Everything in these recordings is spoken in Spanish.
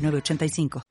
906985.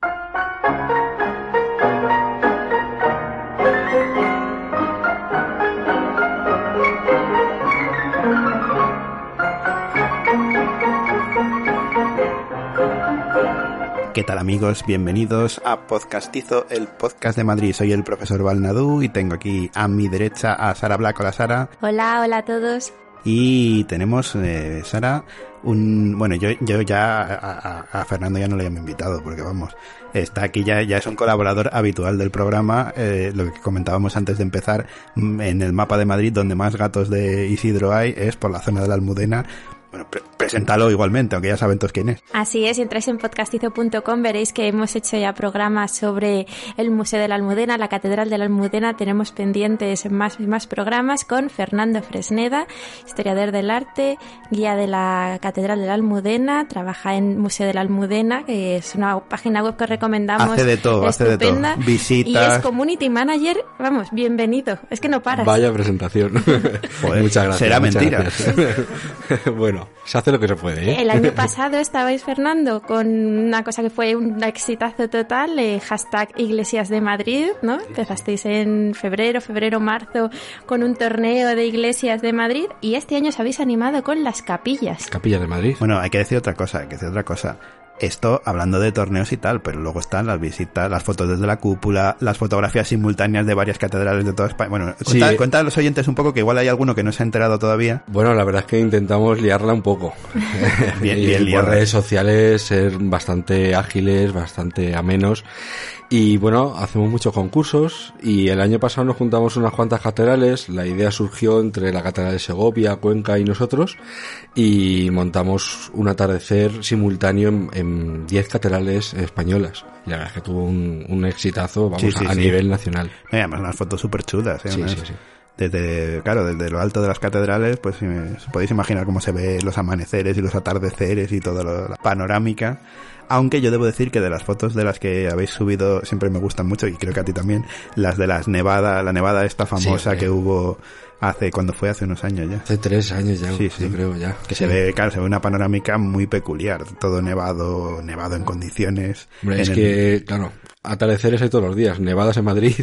¿Qué tal amigos? Bienvenidos a Podcastizo, el podcast de Madrid. Soy el profesor Valnadú y tengo aquí a mi derecha a Sara Black. Hola Sara. Hola, hola a todos. Y tenemos, eh, Sara, un... Bueno, yo, yo ya a, a, Fernando ya no le hemos invitado porque vamos, está aquí ya, ya es un colaborador habitual del programa, eh, lo que comentábamos antes de empezar, mm, en el mapa de Madrid donde más gatos de Isidro hay es por la zona de la Almudena, bueno, pre preséntalo igualmente, aunque ya saben todos quién es. Así es, si entráis en podcastizo.com veréis que hemos hecho ya programas sobre el Museo de la Almudena, la Catedral de la Almudena, tenemos pendientes más y más programas con Fernando Fresneda, historiador del arte, guía de la Catedral de la Almudena, trabaja en Museo de la Almudena, que es una página web que recomendamos. Hace de todo, hace de todo. Visitas. Y es community manager, vamos, bienvenido, es que no paras. Vaya presentación. Joder, muchas gracias. Será muchas mentira. Gracias. bueno, se hace lo que se puede. ¿eh? El año pasado estabais, Fernando, con una cosa que fue un exitazo total, eh, hashtag Iglesias de Madrid, ¿no? Empezasteis en febrero, febrero, marzo, con un torneo de iglesias de Madrid y este año os habéis animado con las capillas. Capillas de Madrid. Bueno, hay que decir otra cosa, hay que decir otra cosa. Esto hablando de torneos y tal, pero luego están las visitas, las fotos desde la cúpula, las fotografías simultáneas de varias catedrales de toda España. Bueno, Sí. cuenta, cuenta a los oyentes un poco que igual hay alguno que no se ha enterado todavía. Bueno, la verdad es que intentamos liarla un poco. Bien, y bien liada. redes sociales ser bastante ágiles, bastante amenos. Y bueno, hacemos muchos concursos y el año pasado nos juntamos unas cuantas catedrales. La idea surgió entre la Catedral de Segovia, Cuenca y nosotros y montamos un atardecer simultáneo en- en 10 catedrales españolas. Y la verdad es que tuvo un, un exitazo, vamos, Sí, sí, a sí. nivel nacional. Y además unas fotos súper chulas. ¿eh? Sí, Unas- sí, sí. Desde, claro, desde lo alto de las catedrales, pues eh, podéis imaginar cómo se ve los amaneceres y los atardeceres y toda la panorámica. Aunque yo debo decir que de las fotos de las que habéis subido siempre me gustan mucho y creo que a ti también, las de las nevada, la nevada esta famosa Sí, que hubo hace, cuando fue hace unos años ya. Hace tres años ya, Sí, sí. yo creo ya. Que se ve, claro, se ve una panorámica muy peculiar, todo nevado, nevado en condiciones. Hombre, es En el- que, claro, atardeceres hay todos los días, nevadas en Madrid,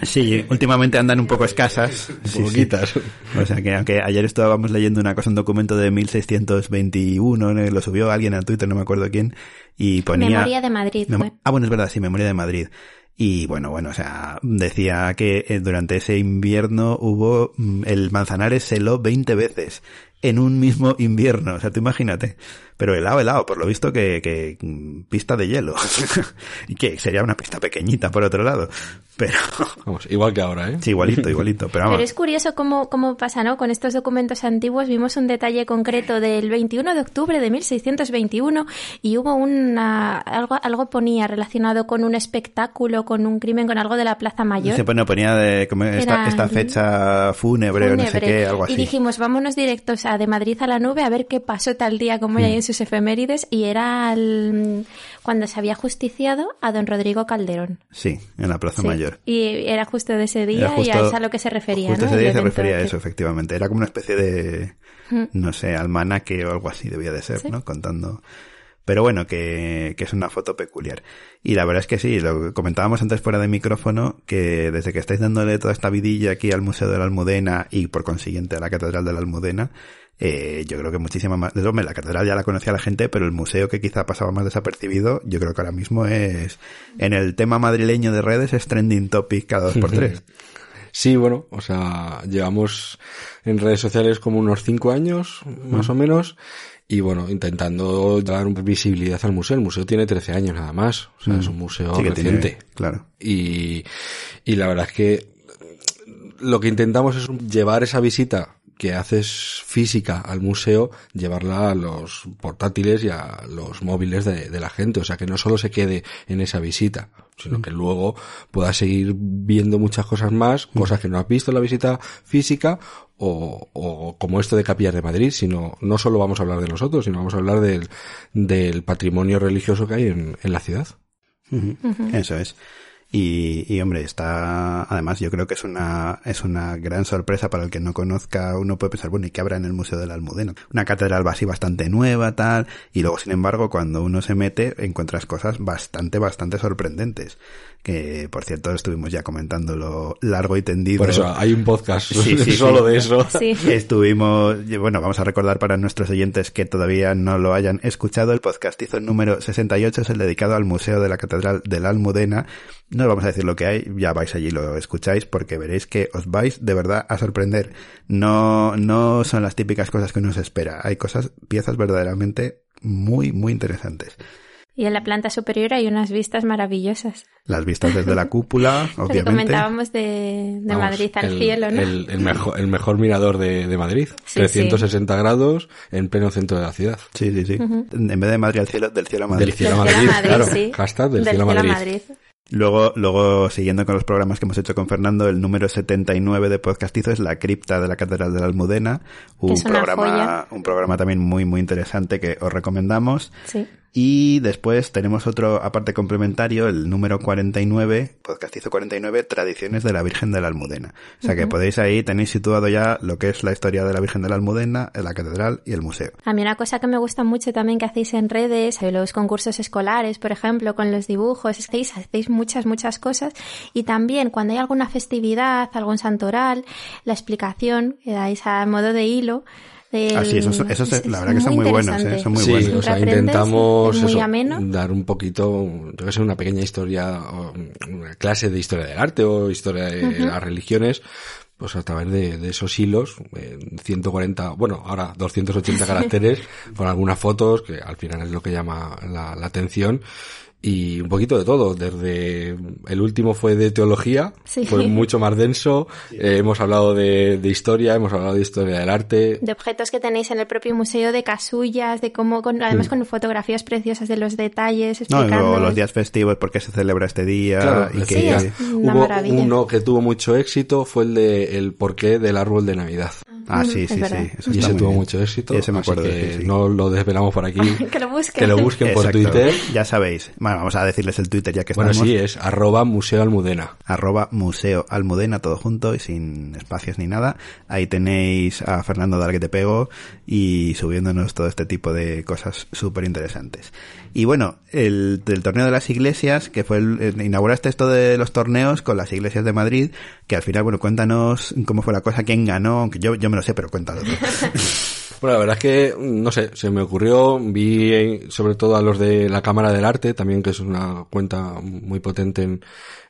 Sí, últimamente andan un poco escasas. Sí, sí. poquitas. O sea que aunque ayer estábamos leyendo una cosa, un documento de 1621, eh, lo subió alguien a Twitter, no me acuerdo quién, y ponía... Memoria de Madrid. Fue. Ah, bueno, es verdad, sí, Memoria de Madrid. Y bueno, bueno, o sea, decía que eh, durante ese invierno hubo, mm, el Manzanares se heló 20 veces en un mismo invierno, o sea, tú imagínate. Pero helado, helado, por lo visto que, que mm, pista de hielo. y que sería una pista pequeñita por otro lado. Pero, Vamos, igual que ahora, ¿eh? sí, igualito, igualito, pero vamos. Pero es curioso cómo, cómo pasa, ¿no? Con estos documentos antiguos vimos un detalle concreto del 21 de octubre de 1621 y hubo una, algo, algo ponía relacionado con un espectáculo, con un crimen, con algo de la Plaza Mayor. Se pone, ponía de como esta, esta fecha fúnebre, o no sé fúnebre. qué, algo así. Y dijimos, vámonos directos a de Madrid a la nube a ver qué pasó tal día como Mm. hay en sus efemérides. Y era el- cuando se había justiciado a don Rodrigo Calderón. Sí, en la Plaza Sí. Mayor. Y era justo de ese día justo- y a es a lo que se refería. Justo ¿no? ese día se refería a eso, efectivamente. Era como una especie de, no sé, almanaque o algo así debía de ser, Sí. ¿no? Contando. Pero bueno, que, que es una foto peculiar. Y la verdad es que sí, lo comentábamos antes fuera de micrófono, que desde que estáis dándole toda esta vidilla aquí al Museo de la Almudena y por consiguiente a la Catedral de la Almudena, eh, yo creo que muchísima más, hombre, la catedral ya la conocía la gente, pero el museo que quizá pasaba más desapercibido, yo creo que ahora mismo es, en el tema madrileño de redes es trending topic cada dos por tres. Sí, bueno, o sea, llevamos en redes sociales como unos cinco años, más o menos, y bueno, intentando dar visibilidad al museo. El museo tiene 13 años nada más, o sea, es un museo Sí tiene- reciente. claro. Y, y la verdad es que lo que intentamos es llevar esa visita que haces física al museo, llevarla a los portátiles y a los móviles de, de la gente. O sea, que no solo se quede en esa visita, sino que luego puedas seguir viendo muchas cosas más, cosas que no has visto en la visita física, o, o como esto de Capillas de Madrid, sino no solo vamos a hablar de nosotros, sino vamos a hablar del, del patrimonio religioso que hay en, en la ciudad. Eso es. Y, y hombre, está, además yo creo que es una, es una gran sorpresa para el que no conozca, uno puede pensar, bueno, ¿y qué habrá en el Museo de la Almudena? Una catedral así bastante nueva, tal, y luego, sin embargo, cuando uno se mete, encuentras cosas bastante, bastante sorprendentes. Que, por cierto, estuvimos ya comentándolo largo y tendido. Por eso hay un podcast Sí, sí, solo sí. de eso. Sí. Estuvimos, y bueno, vamos a recordar para nuestros oyentes que todavía no lo hayan escuchado, el podcastizo número 68 es el dedicado al Museo de la Catedral de la Almudena. No os vamos a decir lo que hay, ya vais allí y lo escucháis porque veréis que os vais de verdad a sorprender. No, no son las típicas cosas que uno se espera. Hay cosas, piezas verdaderamente muy, muy interesantes. Y en la planta superior hay unas vistas maravillosas. Las vistas desde la cúpula, Lo comentábamos de, de Vamos, Madrid al el, cielo, ¿no? El, el mejor, el mejor mirador de, de Madrid. Sí, 360 grados en pleno centro de la ciudad. Sí, sí, sí. En vez de Madrid al cielo, del cielo a Madrid. Del cielo a Del Madrid, cielo a claro. sí. Hashtag del, Del cielo a cielo a Madrid. Luego, luego, siguiendo con los programas que hemos hecho con Fernando, el número 79 de Podcastizo es La cripta de la Catedral de la Almudena. Un es una programa, joya. un programa también muy, muy interesante que os recomendamos. Sí. Y después tenemos otro aparte complementario, el número 49, Podcastizo 49, Tradiciones de la Virgen de la Almudena. O sea que podéis ahí, tenéis situado ya lo que es la historia de la Virgen de la Almudena, la catedral y el museo. A mí una cosa que me gusta mucho también que hacéis en redes, hay los concursos escolares, por ejemplo, con los dibujos, es que hacéis, hacéis muchas, muchas cosas. Y también cuando hay alguna festividad, algún santoral, la explicación que dais a modo de hilo. Del- Ah, sí, esos son- esos, la verdad que son muy buenos. ¿eh? Son muy sí, buenos. o sea, intentamos es muy eso, dar un poquito, yo que sé, una pequeña historia, o una clase de historia del arte o historia de las religiones, pues a través de, de esos hilos, en 140, bueno, ahora 280 caracteres, con algunas fotos, que al final es lo que llama la, la atención, y un poquito de todo, desde el último fue de teología, Sí. fue mucho más denso, eh, hemos hablado de, de historia, hemos hablado de historia del arte, de objetos que tenéis en el propio museo, de casullas, de cómo, con- además con fotografías preciosas de los detalles, No, y explicando. luego los días festivos, por qué se celebra este día, Claro, y Sí, que... es una Hubo maravilla. uno que tuvo mucho éxito, fue el de el porqué del árbol de Navidad. Ah, Mm, sí, es sí, sí. Eso Y ese tuvo bien. mucho éxito. Sí, ese me así acuerdo, que sí, sí. no lo desvelamos por aquí. que lo busquen. que lo busquen por Exacto. Twitter. Ya sabéis. Bueno, vamos a decirles el Twitter ya que Bueno, estamos. sí, es arroba museo almudena. arroba museo almudena todo junto y sin espacios ni nada ahí tenéis a Fernando Dar que te pego y subiéndonos todo este tipo de cosas súper interesantes y bueno el del torneo de las iglesias que fue el, el- inauguraste esto de los torneos con las iglesias de Madrid que al final bueno cuéntanos cómo fue la cosa quién ganó aunque yo, yo me lo sé pero cuéntalo. Bueno, la verdad es que, no sé, se me ocurrió, vi eh, sobre todo a los de la Cámara del Arte, también que es una cuenta muy potente en,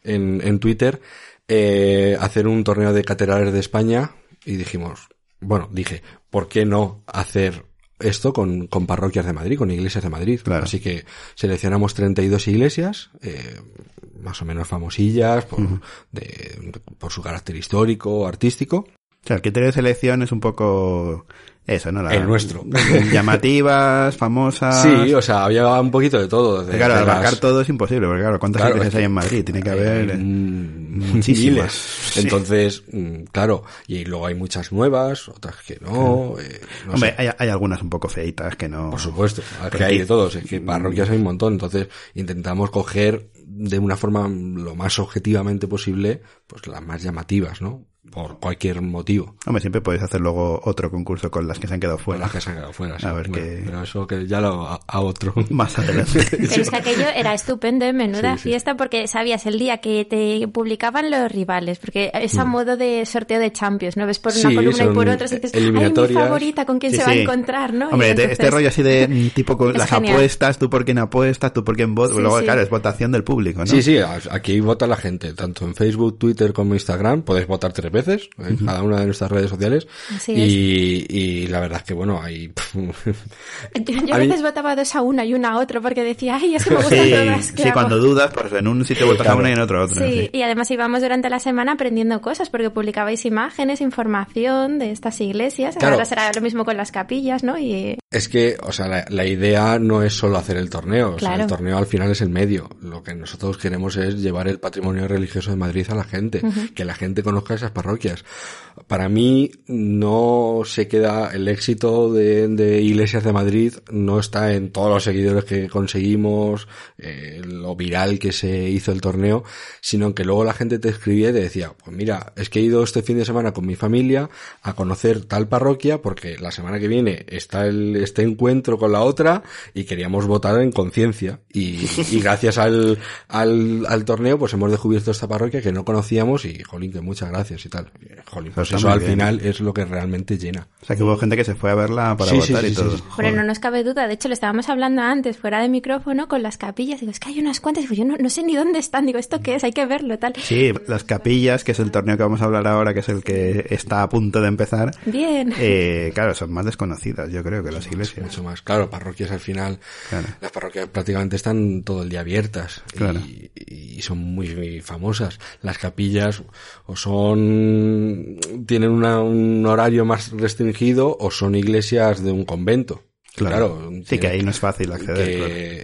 en, en Twitter, eh, hacer un torneo de catedrales de España y dijimos, bueno, dije, ¿por qué no hacer esto con, con parroquias de Madrid, con iglesias de Madrid? Claro. Así que seleccionamos 32 iglesias, eh, más o menos famosillas, por, de- por su carácter histórico, artístico, o sea el criterio de selección es un poco eso no La- El nuestro. llamativas famosas Sí, o sea, había un poquito de todo. De, claro, de abarcar las- todo es imposible, porque claro, ¿cuántas Claro, hay en Madrid? Tiene que haber... eh, mm, muchísimas. Sí. Entonces, mm, claro, y luego hay muchas nuevas, otras que no. eh, no Hombre, hay, hay algunas un poco feitas que no... Por supuesto, es que hay hay- de todos, es que parroquias hay un montón, entonces intentamos coger de una forma lo más objetivamente posible, pues las más llamativas, ¿no? Por cualquier motivo. Hombre, siempre podéis hacer luego otro concurso con las que se han quedado fuera. las que se han quedado fuera. sí. A ver Bueno, qué- Pero eso que ya lo a, a otro. Más adelante. Pero es que aquello era estupendo, ¿eh? menuda Sí, sí. fiesta, porque sabías el día que te publicaban los rivales, porque es a modo de sorteo de Champions, ¿no? Ves por una Sí, columna y por otra y dices, ay, mi favorita, ¿con quién Sí, se va a encontrar, no? Hombre, entonces- este rollo así de mm, tipo con las genial. apuestas, tú por quién apuestas, tú por quién votas. Sí, luego, sí. claro, es votación del público, ¿no? Sí, sí, aquí vota la gente, tanto en Facebook, Twitter como Instagram, podéis votar tres tres veces, en cada una de nuestras redes sociales. Así y, y la verdad es que, bueno, hay... Yo, yo a A mí- veces votaba dos a una y una a otro porque decía, ay, es que me gustan Sí, todas. ¿qué sí, hago?". cuando dudas, pues en un sitio votas a una y en otro a otro. Sí, sí. y además íbamos durante la semana aprendiendo cosas porque publicabais imágenes, información de estas iglesias. Claro. Ahora será lo mismo con las capillas, ¿no? Y Es que, o sea, la, la idea no es solo hacer el torneo. O sea, el torneo al final es el medio. Lo que nosotros queremos es llevar el patrimonio religioso de Madrid a la gente. Que la gente conozca esas parroquias. Para mí, no se queda el éxito de, de Iglesias de Madrid, no está en todos los seguidores que conseguimos, eh, lo viral que se hizo el torneo, sino que luego la gente te escribía y te decía, pues mira, es que he ido este fin de semana con mi familia a conocer tal parroquia porque la semana que viene está el, este encuentro con la otra y queríamos votar en conciencia. Y, y gracias al, al, al torneo pues hemos descubierto esta parroquia que no conocíamos y jolín, que muchas gracias y tal. Jolín, pues Está eso al bien. final es lo que realmente llena. O sea que hubo gente que se fue a verla para Sí, votar sí, y sí, todo. sí. Pero no nos cabe duda, de hecho lo estábamos hablando antes fuera de micrófono con las capillas, digo, es que hay unas cuantas, digo, yo no, no sé ni dónde están, digo, ¿esto qué es? Hay que verlo, tal. Sí, las capillas, que es el torneo que vamos a hablar ahora, que es el que está a punto de empezar. Bien. Eh, claro, son más desconocidas, yo creo, que las iglesias. Mucho más. Claro, parroquias al final, Claro. las parroquias prácticamente están todo el día abiertas Claro. y, y son muy, famosas. Las capillas o son, tienen una- un horario más restringido o son iglesias de un convento. Claro. sí, que ahí no es fácil acceder.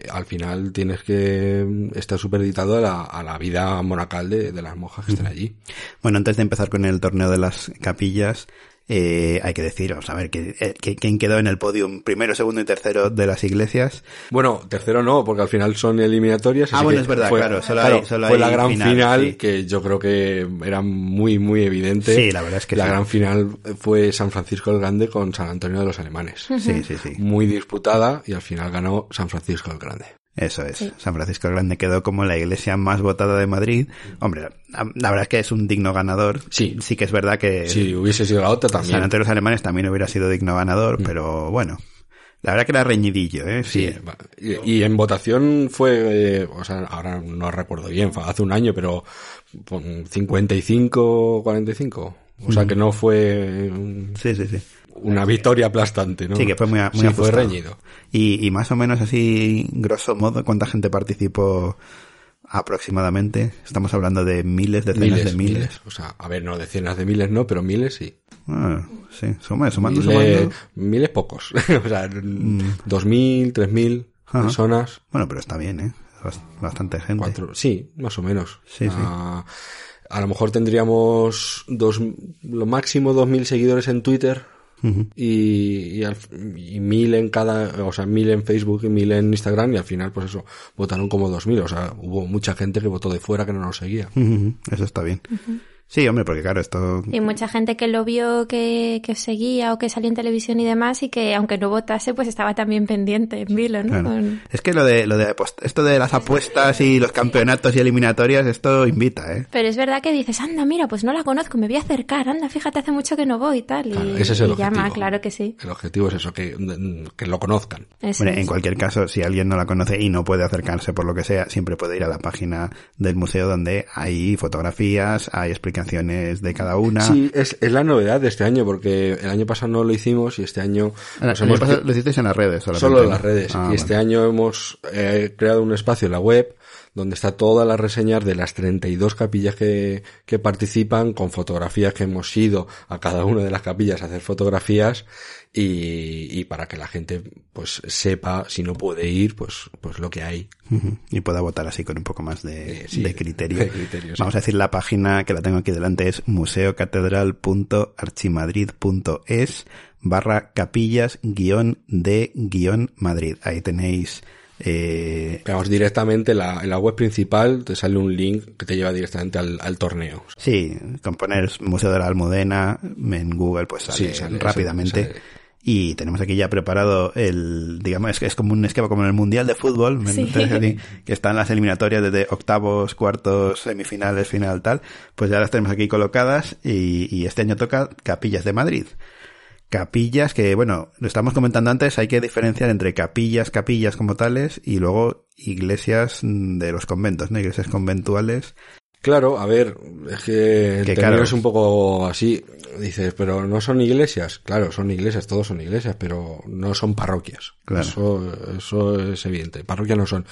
que al final tienes que estar superditado a la, a la vida monacal de, de las monjas que están allí. Bueno, antes de empezar con el torneo de las capillas, eh, hay que deciros, a ver, eh, quién quedó en el podium primero, segundo y tercero de las iglesias. Bueno, tercero no, porque al final son eliminatorias. Ah, bueno, es verdad, fue, claro, solo hay- solo fue hay la gran final, final, sí. que yo creo que era muy, muy evidente. Sí, la verdad es que La sí. gran final fue San Francisco el Grande con San Antonio de los Alemanes. Sí, sí, sí. Muy disputada y al final ganó San Francisco el Grande. Eso es. San Francisco el Grande quedó como la iglesia más votada de Madrid. Hombre, la, la verdad es que es un digno ganador. Sí. Sí que es verdad que Si hubiese sido la otra San también. Antonio de los Alemanes también hubiera sido digno ganador, pero bueno. La verdad que era reñidillo, ¿eh? Sí. Sí, y, y en votación fue, eh, o sea, ahora no recuerdo bien, fue hace un año, pero pon 55, 45. O sea que no fue mm, Sí, sí, sí. Una victoria aplastante, ¿no? Sí, que fue muy, muy Sí, fue reñido. Y, y más o menos así, grosso modo, ¿cuánta gente participó aproximadamente? Estamos hablando de miles, decenas Miles, de miles. miles. O sea, a ver, no decenas de miles, no, pero miles sí. Ah, sí, suma, sumando, miles, sumando. miles pocos. o sea, dos mil, tres mil personas. Bueno, pero está bien, ¿eh? Bast- Bastante gente. Cuatro, sí, más o menos. Sí, sí. Ah, a lo mejor tendríamos dos, lo máximo dos mil seguidores en Twitter Y, y, al- y mil en cada, o sea, mil en Facebook y mil en Instagram y al final, pues eso, votaron como dos mil. O sea, hubo mucha gente que votó de fuera que no nos seguía. Eso está bien. Sí, hombre, porque claro, esto... Y mucha gente que lo vio, que, que os seguía o que salió en televisión y demás y que aunque no votase, pues estaba también pendiente en vilo, ¿no? Claro. Con- Es que lo de, lo de apost- esto de las apuestas y los campeonatos y eliminatorias, esto invita, ¿eh? Pero es verdad que dices, anda, mira, pues no la conozco, me voy a acercar, anda, fíjate, hace mucho que no voy y tal. Y, Claro, ese es el y llama, claro que sí. El objetivo es eso, que, que lo conozcan. Eso Bueno, en cualquier caso, si alguien no la conoce y no puede acercarse por lo que sea, siempre puede ir a la página del museo donde hay fotografías, hay explicaciones de cada una. Sí, es, es la novedad de este año, porque el año pasado no lo hicimos y este año El nos año hemos- lo hicisteis en las redes solamente, solo en las redes. Ah, y este año hemos eh, creado un espacio en la web donde está todas las reseñas de las 32 capillas que, que participan con fotografías que hemos ido a cada una de las capillas a hacer fotografías y, y para que la gente pues sepa si no puede ir pues pues lo que hay. Y pueda votar así con un poco más de, Eh, sí, de criterio. de criterio, sí. Vamos a decir la página que la tengo aquí delante es museocatedral.archimadrid.es barra capillas guion de guion Madrid. Ahí tenéis eh, Vamos directamente en la, en la web principal te sale un link que te lleva directamente al, al torneo Sí, con poner Museo de la Almudena en Google, pues sale, Sí, sale, rápidamente. sale, sale. Y tenemos aquí ya preparado el, digamos, es que es como un esquema como en el Mundial de Fútbol, ¿me Sí. que están las eliminatorias desde octavos, cuartos, semifinales, final, tal. Pues ya las tenemos aquí colocadas y, y este año toca Capillas de Madrid. Capillas que, bueno, lo estamos comentando antes, hay que diferenciar entre capillas, capillas como tales y luego iglesias de los conventos, ¿no? Iglesias conventuales Claro, a ver, es que el Que claro. es un poco así. Dices, pero no son iglesias. Claro, son iglesias, todos son iglesias, pero no son parroquias. Claro. Eso, eso es evidente. Parroquias no son.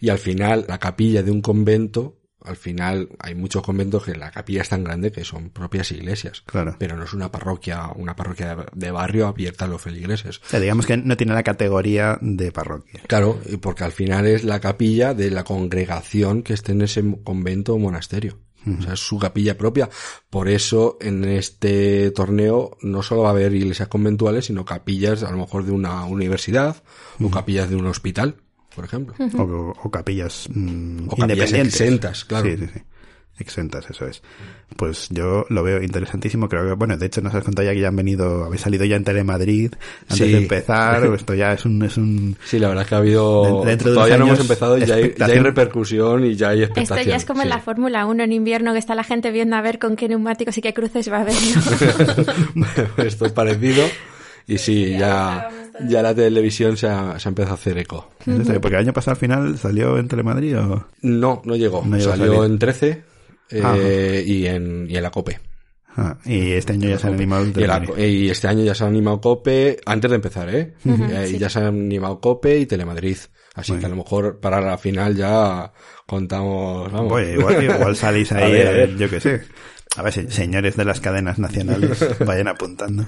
Y al final, la capilla de un convento, al final hay muchos conventos que la capilla es tan grande que son propias iglesias. Claro. Pero no es una parroquia, una parroquia de- barrio abierta a los feligreses. O sea, digamos que no tiene la categoría de parroquia. Claro, y porque al final es la capilla de la congregación que esté en ese convento o monasterio. O sea, es su capilla propia. Por eso, en este torneo no solo va a haber iglesias conventuales, sino capillas a lo mejor de una universidad o capillas de un hospital, por ejemplo. O, o capillas mm, O capillas exentas, claro. Sí, sí, sí. Exentas, eso es. Pues yo lo veo interesantísimo. Creo que, bueno, de hecho nos has contado ya que ya han venido, habéis salido ya en Telemadrid antes Sí. de empezar. o Esto ya es un, es un, Sí, la verdad es que ha habido... Dentro- dentro de todavía no hemos empezado y ya hay, ya hay repercusión y ya hay Esto expectación. ya es como en la Fórmula 1 en invierno, que está la gente viendo a ver con qué neumáticos y qué cruces va a haber. ¿no? Esto es parecido. Y sí, ya, ya la televisión se ha, se ha empezado a hacer eco. eso es, porque el año pasado al final salió en Telemadrid o... No, no llegó. No llegó a Salió en 13 eh, Ajá. y, en, y en la COPE. Ah, y este año ya se han animado en Y, la- Telemadrid. y este año ya se ha animado COPE, antes de empezar, ¿eh? Eh, y Ya se han animado COPE y Telemadrid. Así que a lo mejor para la final ya contamos, vamos. Oye, igual, igual salís A ahí, ver, a ver. eh, yo qué sé. A ver, se- señores de las cadenas nacionales, vayan apuntando.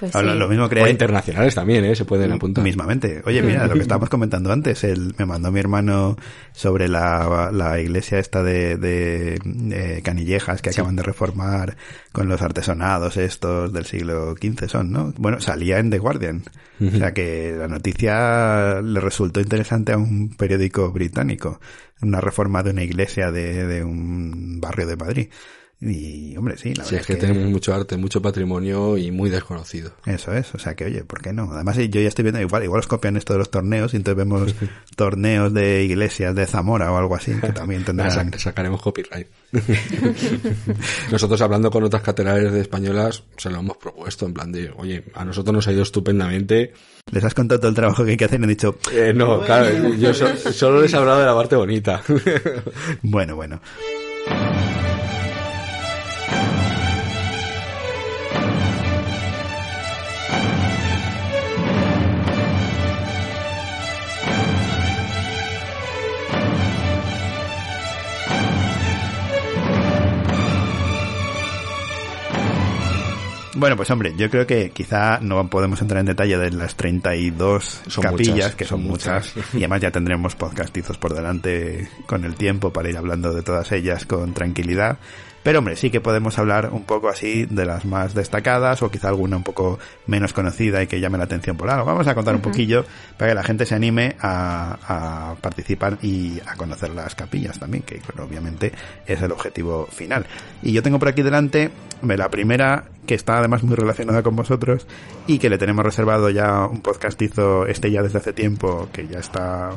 Pues Ahora, sí. Lo mismo O creáis internacionales también, ¿eh? Se pueden apuntar. mismamente. Oye, mira, lo que estábamos comentando antes, el, me mandó mi hermano sobre la, la iglesia esta de, de, Canillejas que acaban de reformar con los artesonados estos del siglo XV son, ¿no? Bueno, salía en The Guardian. O sea que la noticia le resultó interesante a un periódico británico. Una reforma de una iglesia de, de un barrio de Madrid. Y, hombre, sí, la Sí, verdad es que tenemos mucho arte, mucho patrimonio y muy desconocido. eso es, o sea que oye, ¿por qué no? Además yo ya estoy viendo igual, igual os copian esto de los torneos y entonces vemos torneos de iglesias de Zamora o algo así, que también tendrán... sa- sacaremos copyright. nosotros hablando con otras catedrales de españolas se lo hemos propuesto en plan de, oye, a nosotros nos ha ido estupendamente. Les has contado todo el trabajo que hay que hacer y han dicho, Eh, no, claro, yo so- solo les he hablado de la parte bonita. bueno, bueno. Bueno, pues hombre, yo creo que quizá no podemos entrar en detalle de las 32 Son capillas, muchas, que son, son muchas, muchas. y además ya tendremos podcastizos por delante con el tiempo para ir hablando de todas ellas con tranquilidad. Pero hombre, sí que podemos hablar un poco así de las más destacadas o quizá alguna un poco menos conocida y que llame la atención por algo. Vamos a contar un poquillo para que la gente se anime a, a participar y a conocer las capillas también, que obviamente es el objetivo final. Y yo tengo por aquí delante la primera que está además muy relacionada con vosotros y que le tenemos reservado ya un podcastizo este ya desde hace tiempo que ya está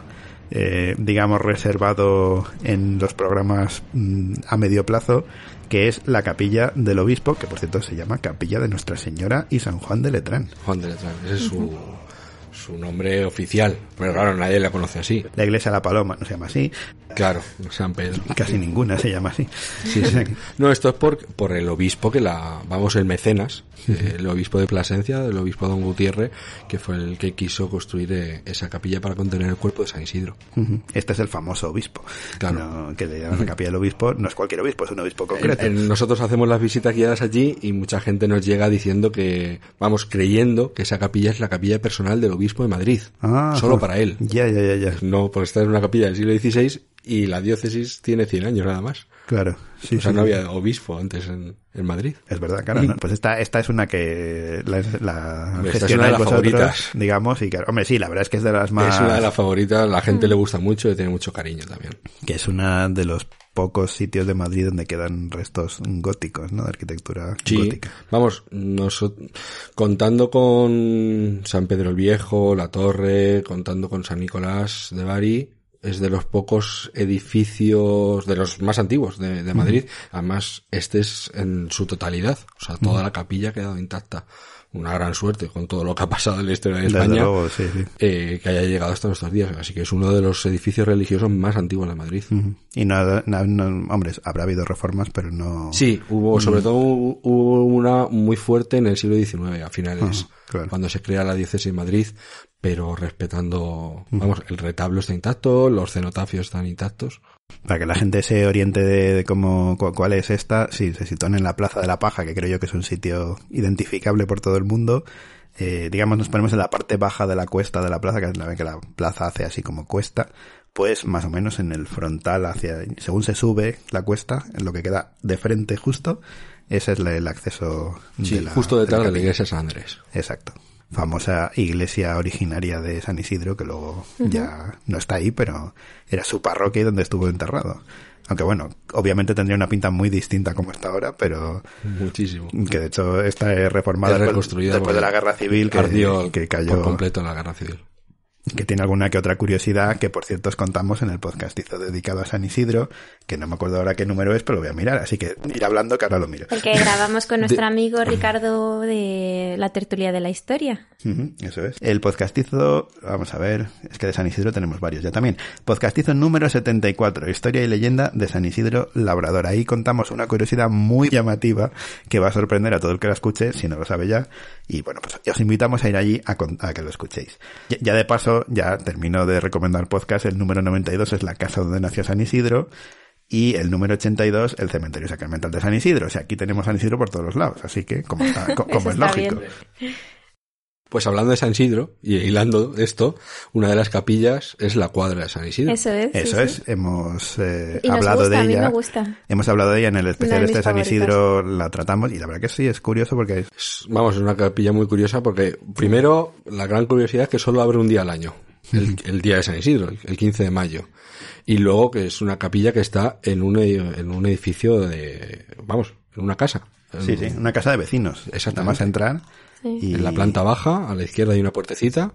eh, digamos reservado en los programas mm, a medio plazo que es la capilla del obispo que por cierto se llama capilla de Nuestra Señora y San Juan de Letrán Juan de Letrán, ese es su, su nombre oficial. Pero claro, nadie la conoce así. la iglesia de la Paloma no se llama así Claro, San Pedro. casi ninguna se llama así Sí, sí. No, esto es por, por el obispo que la, vamos, el mecenas, eh, el obispo de Plasencia, el obispo don Gutiérrez, que fue el que quiso construir eh, esa capilla para contener el cuerpo de San Isidro. Este es el famoso obispo Claro. No, que le llaman la capilla del obispo no es cualquier obispo es un obispo concreto nosotros hacemos las visitas guiadas allí y mucha gente nos llega diciendo que, vamos, creyendo que esa capilla es la capilla personal del obispo de Madrid. Ah, solo joder. para él. ya ya ya ya No, porque esta es una capilla del siglo XVI y la diócesis tiene 100 años nada más. claro sí, o sea, sí, no sí. había obispo antes en, en Madrid. Es verdad, claro. ¿no? Pues esta, esta es una que la, la Hombre, esta es una de las vosotros, favoritas. digamos, y claro, hombre, sí, la verdad es que es de las más, Es una de las favoritas, la gente le gusta mucho y tiene mucho cariño también. que es una de los pocos sitios de Madrid donde quedan restos góticos, ¿no? De arquitectura Sí, gótica. vamos, noso- contando con San Pedro el Viejo, la Torre, contando con San Nicolás de Bari, es de los pocos edificios, de los más antiguos de, de Madrid. Además, este es en su totalidad, o sea, toda la capilla ha quedado intacta. Una gran suerte con todo lo que ha pasado en la historia de España, luego, sí, sí. eh, que haya llegado hasta nuestros días. Así que es uno de los edificios religiosos más antiguos de Madrid. Y no, no- no- hombre, habrá habido reformas, pero no. Sí, hubo, sobre todo hubo una muy fuerte en el siglo XIX, a finales, claro. cuando se crea la diócesis de Madrid, pero respetando, vamos, el retablo está intacto, los cenotafios están intactos. Para que la gente se oriente de, de cómo, cu- cuál es esta, sí, se sitúan en la Plaza de la Paja, que creo yo que es un sitio identificable por todo el mundo. Eh, digamos, nos ponemos en la parte baja de la cuesta de la plaza, que es la que la plaza hace así como cuesta, pues más o menos en el frontal hacia, según se sube la cuesta, en lo que queda de frente justo, ese es el acceso Sí, de la, justo detrás de la iglesia San Andrés. Exacto. Famosa iglesia originaria de San Isidro, que luego ya no está ahí, pero era su parroquia y donde estuvo enterrado. Aunque bueno, obviamente tendría una pinta muy distinta como está ahora, pero Muchísimo. que de hecho está reformada después, reconstruida después de la guerra civil que, Ardió que por cayó, completo en la guerra civil. Que tiene alguna que otra curiosidad que por cierto os contamos en el podcastizo dedicado a San Isidro, que no me acuerdo ahora qué número es, pero lo voy a mirar, así que ir hablando que ahora lo miro. El que grabamos con nuestro amigo Ricardo de la tertulia de la historia. Eso es. El podcastizo, vamos a ver, es que de San Isidro tenemos varios ya también. Podcastizo número 74, Historia y leyenda de San Isidro Labrador. Ahí contamos una curiosidad muy llamativa que va a sorprender a todo el que la escuche, si no lo sabe ya. Y bueno, pues os invitamos a ir allí a, a que lo escuchéis. Ya, ya de paso, ya termino de recomendar podcast, el número 92 es la casa donde nació San Isidro. Y el número 82, el cementerio sacramental de San Isidro. O sea, aquí tenemos San Isidro por todos los lados. Así que, como, está, co- como es lógico. bien. Pues hablando de San Isidro, y hilando esto, una de las capillas es la cuadra de San Isidro. Eso es. Eso sí. es, hemos eh, Y nos hablado gusta, de a mí ella. me gusta. Hemos hablado de ella en el especial de este de San favoritas. Isidro, la tratamos y la verdad que sí, es curioso porque es- Vamos, es una capilla muy curiosa porque, primero, la gran curiosidad es que solo abre un día al año, el, el día de San Isidro, el- el 15 de mayo. Y luego que es una capilla que está en un, ed- en un edificio de, vamos, en una casa. sí, sí, una casa de vecinos. Exactamente. Nada más entrar Sí. y En la planta baja, a la izquierda hay una puertecita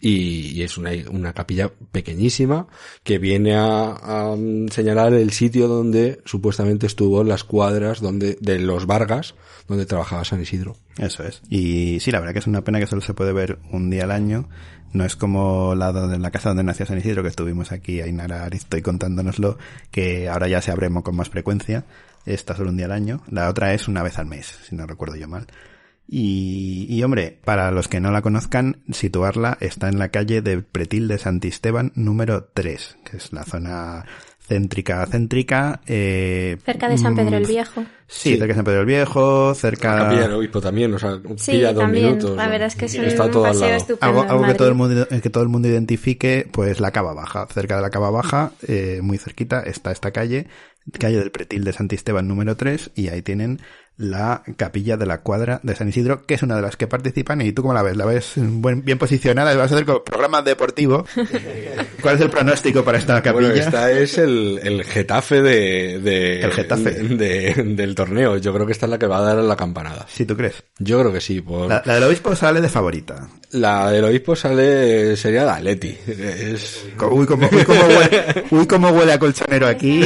y, y es una, una capilla pequeñísima que viene a, a señalar el sitio donde supuestamente estuvo las cuadras donde, de los Vargas, donde trabajaba San Isidro. Eso es. Y sí, la verdad que es una pena que solo se puede ver un día al año. No es como la de la casa donde nació San Isidro, que estuvimos aquí, Ainara Aristoy contándonoslo, que ahora ya se abre mo- con más frecuencia. Esta solo un día al año. La otra es una vez al mes, si no recuerdo yo mal. Y, y hombre, para los que no la conozcan, situarla está en la calle de Pretil de Santisteban número 3, que es la zona céntrica céntrica. Eh, Cerca de San Pedro el mm, Viejo. Sí, Sí. cerca de San Pedro el Viejo, cerca... La capilla del obispo también, o sea, Sí, pilla dos también. minutos. La verdad es que es un Está todo al paseo lado. estupendo. algo, que todo el mundo que todo el mundo identifique pues la cava baja cerca de la cava baja eh, muy cerquita está esta calle calle del Pretil de Santisteban número 3 y ahí tienen la capilla de la cuadra de San Isidro que es una de las que participan y tú cómo la ves la ves buen- bien posicionada vas a hacer como programa deportivo ¿cuál es el pronóstico para esta capilla? Bueno, esta es el, el Getafe de, de- El Getafe. de- del torneo. Yo creo que esta es la que va a dar la campanada. si tú crees Yo creo que sí. Por... la, la del obispo sale de favorita La del obispo sale, sería la Atleti. Es, uy cómo, uy, cómo huele, uy, cómo huele a colchonero aquí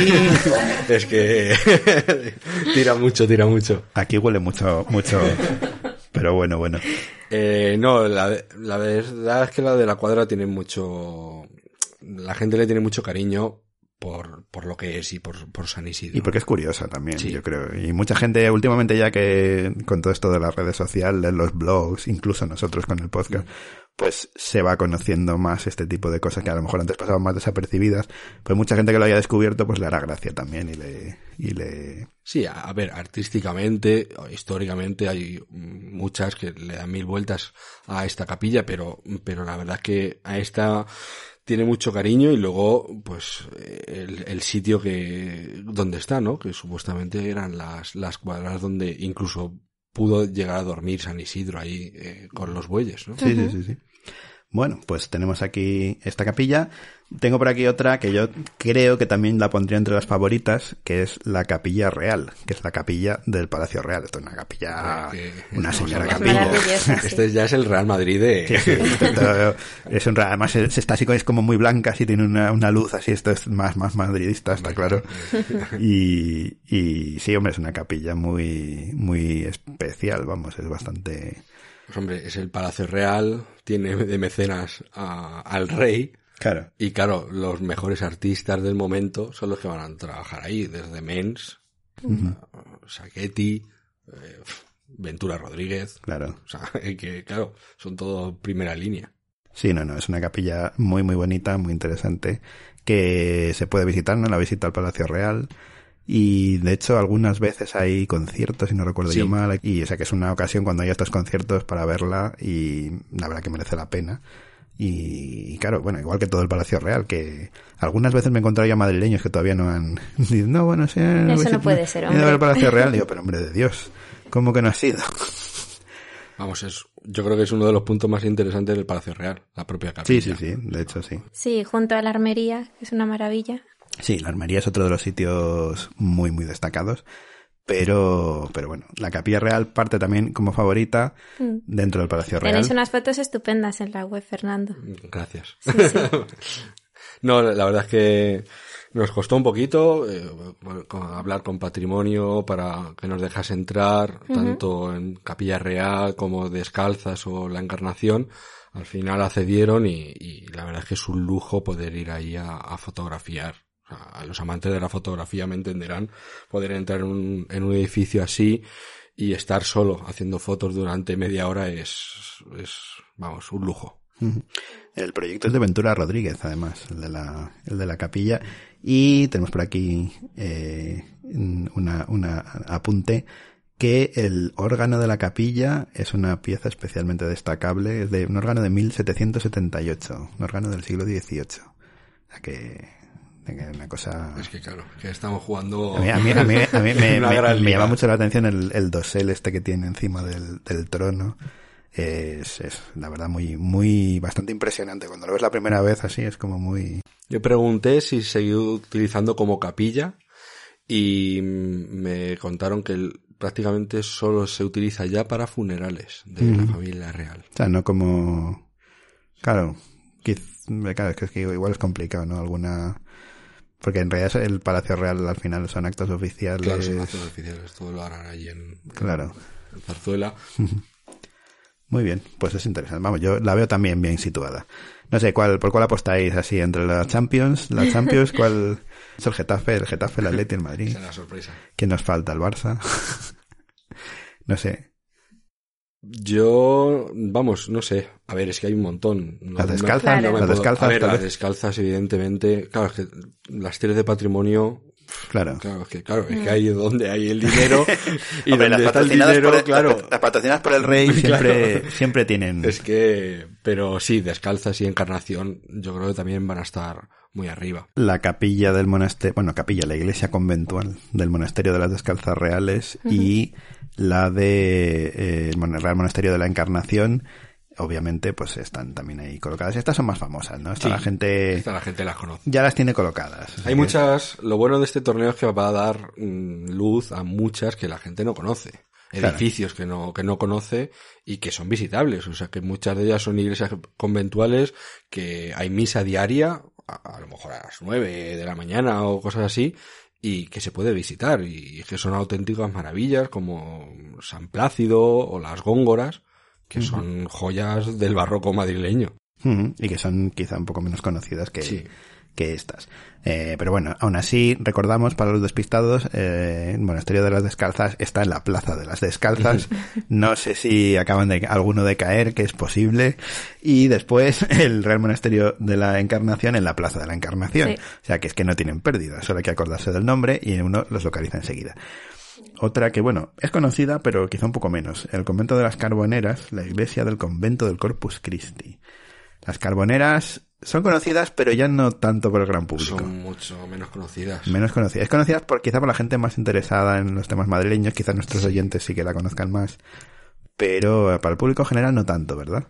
es que tira mucho, tira mucho. aquí huele mucho mucho pero bueno bueno Eh, no, la, la verdad es que la de la cuadra tiene mucho, la gente le tiene mucho cariño por, por lo que es y por, por San Isidro. Y porque es curiosa también, Sí. yo creo. Y mucha gente últimamente ya que con todo esto de las redes sociales, los blogs, incluso nosotros con el podcast, pues se va conociendo más este tipo de cosas que a lo mejor antes pasaban más desapercibidas. Pues mucha gente que lo haya descubierto pues le hará gracia también y le... Y le... Sí, a, ver, artísticamente, históricamente hay muchas que le dan mil vueltas a esta capilla, pero, pero la verdad es que a esta tiene mucho cariño y luego, pues, el, el sitio que, donde está, ¿no? Que supuestamente eran las, las cuadras donde incluso pudo llegar a dormir San Isidro ahí eh, con los bueyes, ¿no? Sí, sí, sí, sí. Bueno, pues tenemos aquí esta capilla. Tengo por aquí otra que yo creo que también la pondría entre las favoritas, que es la capilla real, que es la capilla del Palacio Real. Esto es una capilla, Que- una señora capilla. Sí. Este ya es el Real Madrid de... Sí, sí, esto- esto es un, además es, está así, es como muy blanca, así tiene una, una luz así, esto es más, más madridista, está claro. Y, y sí, hombre, es una capilla muy, muy especial, vamos, es bastante, Pues hombre, es el Palacio Real, tiene de mecenas a- al rey. Claro. Y claro, los mejores artistas del momento son los que van a trabajar ahí, desde Mens, Sachetti, eh, Ventura Rodríguez. Claro. O sea, que claro, son todo primera línea. Sí, no, no, es una capilla muy, muy bonita, muy interesante, que se puede visitar, ¿no? La visita al Palacio Real. Y de hecho, algunas veces hay conciertos, si no recuerdo Sí. yo mal, y o sea que es una ocasión cuando hay estos conciertos para verla y la verdad que merece la pena. Y, y claro, bueno, igual que todo el Palacio Real, que algunas veces me he encontrado ya madrileños que todavía no han... Dicen, no, bueno, sí, Eso no puede ser, ver el hombre. Palacio Real. Digo, pero hombre de Dios, ¿cómo que no has ido? Vamos, es, yo creo que es uno de los puntos más interesantes del Palacio Real, la propia Sí, capilla. sí, sí, de hecho sí. Sí, junto a la armería, que es una maravilla. Sí, la armería es otro de los sitios muy, muy destacados. Pero, pero bueno, la capilla real parte también como favorita Mm. dentro del Palacio Real. Tenéis unas fotos estupendas en la web, Fernando. Gracias. Sí, sí. No, la verdad es que nos costó un poquito eh, hablar con patrimonio para que nos dejase entrar, tanto en Capilla Real como Descalzas o La Encarnación. Al final accedieron y, y la verdad es que es un lujo poder ir ahí a, a fotografiar. O sea, a los amantes de la fotografía me entenderán poder entrar en un, en un edificio así y estar solo haciendo fotos durante media hora es, es vamos, un lujo. El proyecto es de Ventura Rodríguez, además, el de la, el de la capilla. Y tenemos por aquí eh, una, una apunte que el órgano de la capilla es una pieza especialmente destacable, es de un órgano de 1778, un órgano del siglo XVIII. O sea que una cosa... Es que claro, que estamos jugando A mí, a mí- a mí- a mí me, llama mucho la atención el, el dosel este que tiene encima del, del trono. Es, es, la verdad, muy, muy, bastante impresionante. Cuando lo ves la primera vez así, es como muy... Yo pregunté si seguía utilizando como capilla y me contaron que el- prácticamente solo se utiliza ya para funerales de la familia real. O sea, no como... Claro, quiz- claro, es que, es que igual es complicado, ¿no? Alguna... Porque en realidad el Palacio Real al final son actos oficiales. Claro, son actos oficiales, todo lo harán allí en, Claro. en Zarzuela. Muy bien, pues es interesante. Vamos, yo la veo también bien situada. No sé, ¿cuál, ¿por cuál apostáis así entre la Champions? La Champions, ¿cuál es el Getafe? El Getafe, el Atleti, el Madrid. Esa es la sorpresa. ¿Quién nos falta? ¿El Barça? no sé. Yo, vamos, no sé. A ver, es que hay un montón. No- Las no- descalzas, Claro. no las descalzas, A ver, las descalzas, evidentemente. Claro, es que las tires de patrimonio Claro. Claro, es que, claro, es que ahí es donde hay el dinero y Hombre, donde las está el patrocinadas dinero, por el, claro. las patrocinadas por el rey siempre, siempre tienen... Es que, pero sí, descalzas y encarnación, yo creo que también van a estar muy arriba. la capilla del monasterio, bueno, capilla, la iglesia conventual del monasterio de las Descalzas Reales y la de eh, el Real Monasterio de la Encarnación, obviamente, pues están también ahí colocadas. Estas son más famosas, ¿no? Esta Sí, la gente Esta la gente las conoce. ya las tiene colocadas. Hay muchas, lo bueno de este torneo es que va a dar mm, luz a muchas que la gente no conoce. Claro. Edificios que no, que no conoce y que son visitables. O sea que muchas de ellas son iglesias conventuales que hay misa diaria, a, a lo mejor a las nueve de la mañana o cosas así, y que se puede visitar y que son auténticas maravillas como San Plácido o las Góngoras, que son joyas del barroco madrileño. Y que son quizá un poco menos conocidas que, Sí. Que estas. Eh, pero bueno, aún así, recordamos para los despistados, eh, el monasterio de las descalzas está en la plaza de las descalzas. No sé si acaban de alguno de caer, que es posible. Y después el Real Monasterio de la Encarnación en la plaza de la Encarnación. Sí. O sea que es que no tienen pérdida, solo hay que acordarse del nombre y uno los localiza enseguida. Otra que, bueno, es conocida, pero quizá un poco menos. El convento de las Carboneras, la iglesia del convento del Corpus Christi. Las Carboneras son conocidas, pero ya no tanto por el gran público. Son mucho menos conocidas. Menos conocidas. Es conocidas por, quizá por la gente más interesada en los temas madrileños, quizá nuestros oyentes sí que la conozcan más. Pero para el público general no tanto, ¿verdad?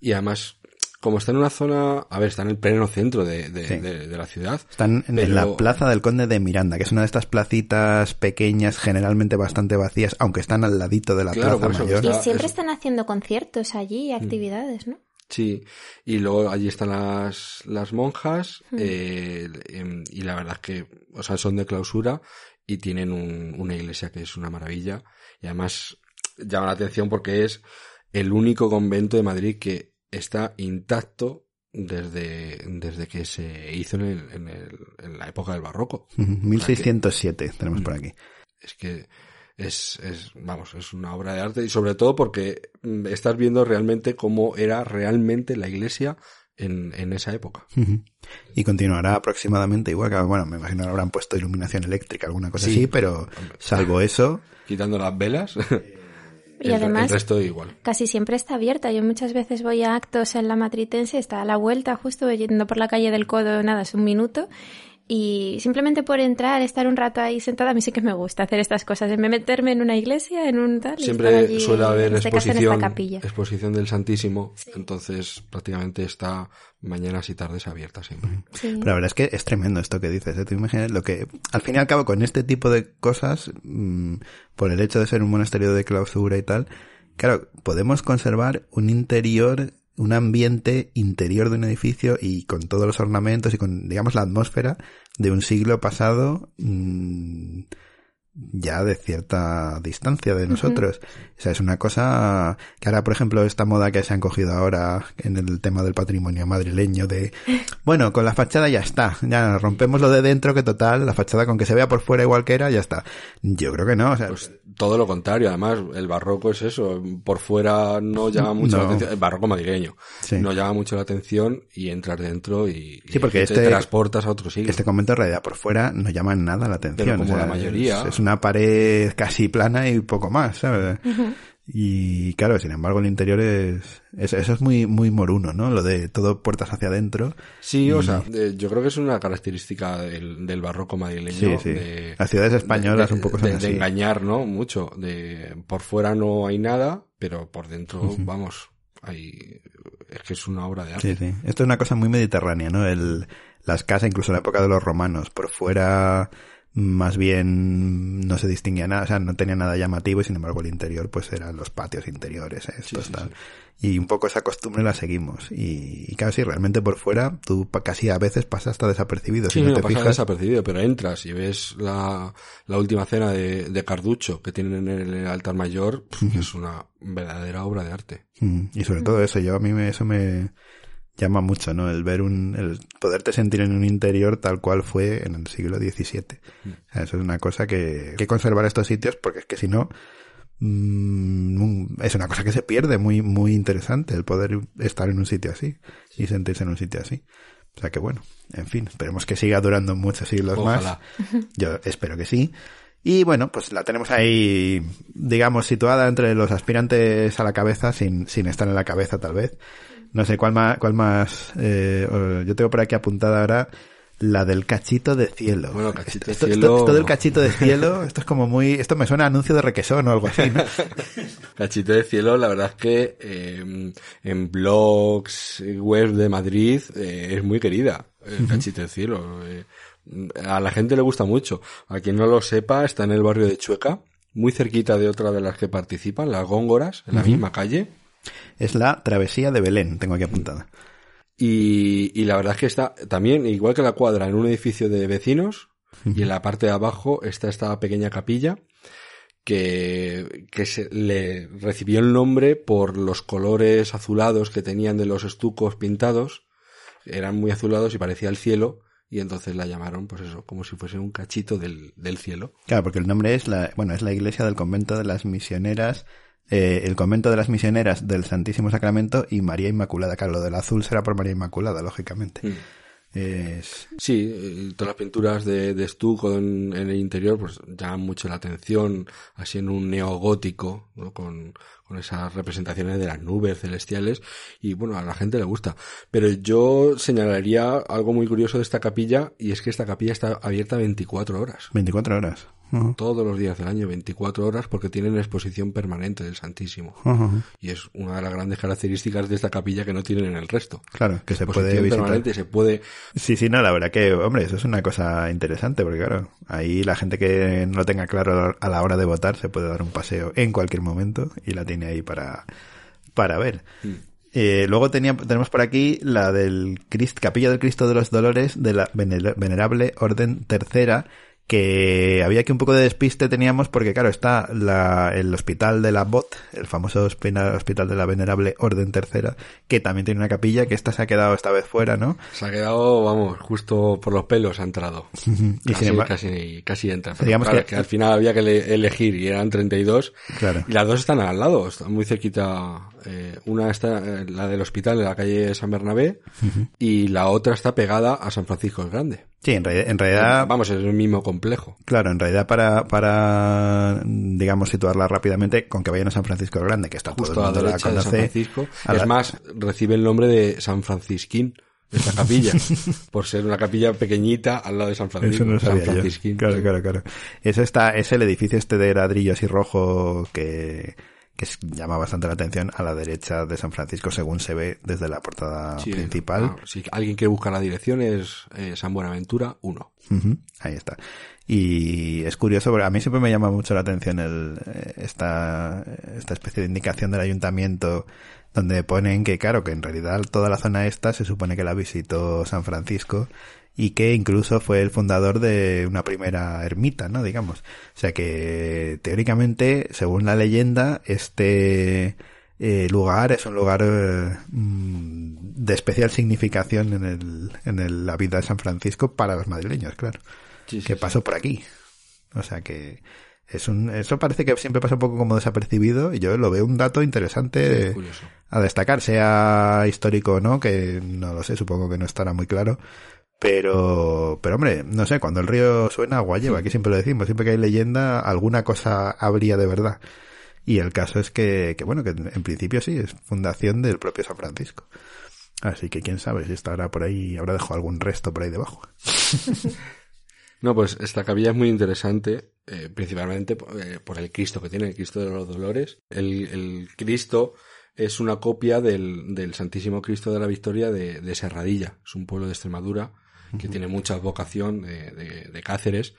Y además, como está en una zona, a ver, está en el pleno centro de, de, Sí. de- de la ciudad. Están en Pero- la plaza del Conde de Miranda, que es una de estas placitas pequeñas, generalmente bastante vacías, aunque están al ladito de la Claro, plaza mayor. Y Está- siempre es- están haciendo conciertos allí, y actividades, ¿no? Sí, y luego allí están las, las monjas, eh, em, y la verdad es que, o sea, son de clausura y tienen un- una iglesia que es una maravilla. Y además llama la atención porque es el único convento de Madrid que está intacto desde, desde que se hizo en, el, en, el, en la época del barroco. Ujú, 1607 tenemos por aquí. Es que es, es, vamos, es una obra de arte y sobre todo porque mm, estás viendo realmente cómo era realmente la iglesia en, en esa época. Y continuará aproximadamente igual que, bueno, me imagino que habrán puesto iluminación eléctrica, alguna cosa Sí. así, pero salvo eso, Quitando las velas, Y el, además- el resto igual. Casi siempre está abierta. Yo muchas veces voy a actos en la matritense, está a la vuelta, justo yendo por la calle del Codo, nada, es un minuto. Y simplemente por entrar, estar un rato ahí sentada, a mí sí que me gusta hacer estas cosas. En vez de meterme en una iglesia, en un tal. y estar Siempre allí, suele haber este exposición, exposición del Santísimo, entonces prácticamente está mañanas y tardes abierta siempre. Sí. Pero la verdad es que es tremendo esto que dices. ¿eh? Tú imaginas lo que, al fin y al cabo, con este tipo de cosas, mm, por el hecho de ser un monasterio de clausura y tal, claro, podemos conservar un interior, un ambiente interior de un edificio y con todos los ornamentos y con, digamos, la atmósfera de un siglo pasado, mm, ya de cierta distancia de nosotros. O sea, es una cosa que ahora, por ejemplo, esta moda que se han cogido ahora en el tema del patrimonio madrileño de, bueno, con la fachada ya está, ya rompemos lo de dentro que total, la fachada con que se vea por fuera igual que era, ya está. Yo creo que no, o sea, Pues todo lo contrario, además el barroco es eso, por fuera no llama mucho No. la atención, el barroco madrileño, Sí. no llama mucho la atención y entras dentro y, Sí, porque y este- te transportas a otro siglo. este convento en realidad por fuera no llama nada la atención. Pero como o sea, la mayoría. Es, es una pared casi plana y poco más, ¿sabes? Y claro, sin embargo, el interior es, es- eso es muy, muy moruno, ¿no? Lo de todo puertas hacia adentro. Sí, o sea, eh, yo creo que es una característica del, del barroco madrileño. Sí, sí. de- Las ciudades españolas de- un poco son de, de así. engañar, ¿no? Mucho. De por fuera no hay nada, pero por dentro, vamos, hay es que es una obra de arte. Sí, sí. Esto es una cosa muy mediterránea, ¿no? El, las casas, incluso en la época de los romanos, por fuera más bien no se distinguía nada, o sea, no tenía nada llamativo y sin embargo el interior pues eran los patios interiores, ¿eh? estos, sí, tal. Y un poco esa costumbre la seguimos. Y, y sí, realmente por fuera tú casi a veces pasas hasta desapercibido. Sí, si no no te pasa fijas, desapercibido, pero entras y ves la, la última cena de, de Carducho que tienen en el altar mayor, es una verdadera obra de arte. Mm, Y sobre todo eso, yo a mí me, eso me llama mucho, ¿no? El ver un, el poderte sentir en un interior tal cual fue en el siglo XVII. O sea, eso es una cosa que, que conservar estos sitios porque es que si no, mm, es una cosa que se pierde muy, muy interesante el poder estar en un sitio así y sentirse en un sitio así. O sea que bueno, en fin, esperemos que siga durando muchos siglos Ojalá. más. Yo espero que sí. Y bueno, pues la tenemos ahí, digamos, situada entre los aspirantes a la cabeza, sin, sin estar en la cabeza tal vez. No sé cuál más, cuál más, eh, yo tengo por aquí apuntada ahora la del cachito de cielo. Bueno, cachito de esto, cielo- Esto, esto del cachito de cielo, esto es como muy, esto me suena a anuncio de requesón o algo así, ¿no? Cachito de cielo, la verdad es que eh, en blogs, web de Madrid, eh, es muy querida. El Cachito de cielo. eh, a la gente le gusta mucho. A quien no lo sepa, está en el barrio de Chueca, muy cerquita de otra de las que participan, las Góngoras, en la misma calle. Es la travesía de Belén, tengo aquí apuntada. Y, y la verdad es que está también, igual que la cuadra, en un edificio de vecinos, y en la parte de abajo está esta pequeña capilla que, que se, le recibió el nombre por los colores azulados que tenían de los estucos pintados. Eran muy azulados y parecía el cielo, y entonces la llamaron, pues eso, como si fuese un cachito del, del cielo. Claro, porque el nombre es la, bueno, es la iglesia del convento de las misioneras, eh, el convento de las misioneras del Santísimo Sacramento y María Inmaculada. Claro, lo del azul será por María Inmaculada, lógicamente. Mm. Es, Sí, eh, todas las pinturas de, de estuco en, en el interior pues llaman mucho la atención, así en un neogótico, ¿no? con, con esas representaciones de las nubes celestiales, y bueno, a la gente le gusta. Pero yo señalaría algo muy curioso de esta capilla, y es que esta capilla está abierta 24 horas. 24 horas. Todos los días del año, 24 horas, porque tienen exposición permanente del Santísimo. Y es una de las grandes características de esta capilla que no tienen en el resto. Claro, que se puede visitar. permanente, se puede Sí, sí, no, la verdad que, hombre, eso es una cosa interesante, porque claro, ahí la gente que no lo tenga claro a la hora de votar se puede dar un paseo en cualquier momento y la tiene ahí para, para ver. Eh, luego tenía, tenemos por aquí la del Crist, Capilla del Cristo de los Dolores de la Vener- Venerable Orden Tercera, que había aquí un poco de despiste teníamos porque claro está la, el hospital de la BOT, el famoso hospital de la venerable Orden Tercera, que también tiene una capilla que esta se ha quedado esta vez fuera, ¿no? Se ha quedado, vamos, justo por los pelos ha entrado. y casi, casi, casi entra. digamos que, al final había que elegir y eran 32. Claro. Y las dos están al lado, están muy cerquita. Eh, una está, eh, la del hospital de la calle San Bernabé, y la otra está pegada a San Francisco el Grande. Sí, en, realidad... Vamos, es el mismo complejo. Claro, en realidad para, para digamos, situarla rápidamente, con que vayan a San Francisco el Grande, que está Justo todo a la derecha de San Francisco. Es más, recibe el nombre de San Francisquín, esta capilla, por ser una capilla pequeñita al lado de San Francisco. Eso no San Francisquín. Claro, claro, claro. Es, esta, es el edificio este de ladrillo así rojo que que llama bastante la atención a la derecha de San Francisco según se ve desde la portada principal. si alguien quiere buscar la dirección es eh, San Buenaventura 1. ahí está. Y es curioso, a mí siempre me llama mucho la atención el, eh, esta, esta especie de indicación del ayuntamiento donde ponen que, claro, que en realidad toda la zona esta se supone que la visitó San Francisco y que incluso fue el fundador de una primera ermita, ¿no? Digamos. O sea que teóricamente, según la leyenda, este eh, lugar es un lugar mm, de especial significación en, el, en la vida de San Francisco para los madrileños, claro. que pasó por aquí. O sea que es un, eso parece que siempre pasa un poco como desapercibido y yo lo veo un dato interesante a destacar, sea histórico o no, que no lo sé, supongo que no estará muy claro, pero, pero hombre, no sé, cuando el río suena, agua lleva, aquí siempre lo decimos, siempre que hay leyenda, alguna cosa habría de verdad. Y el caso es que, que bueno, que en principio sí, es fundación del propio San Francisco. Así que quién sabe si estará por ahí, habrá dejado algún resto por ahí debajo. no, pues esta capilla es muy interesante, eh, principalmente eh, por el Cristo que tiene, el Cristo de los Dolores. El, el Cristo es una copia del, del Santísimo Cristo de la Victoria de, de Serradilla, es un pueblo de Extremadura que tiene mucha vocación de, de, Cáceres,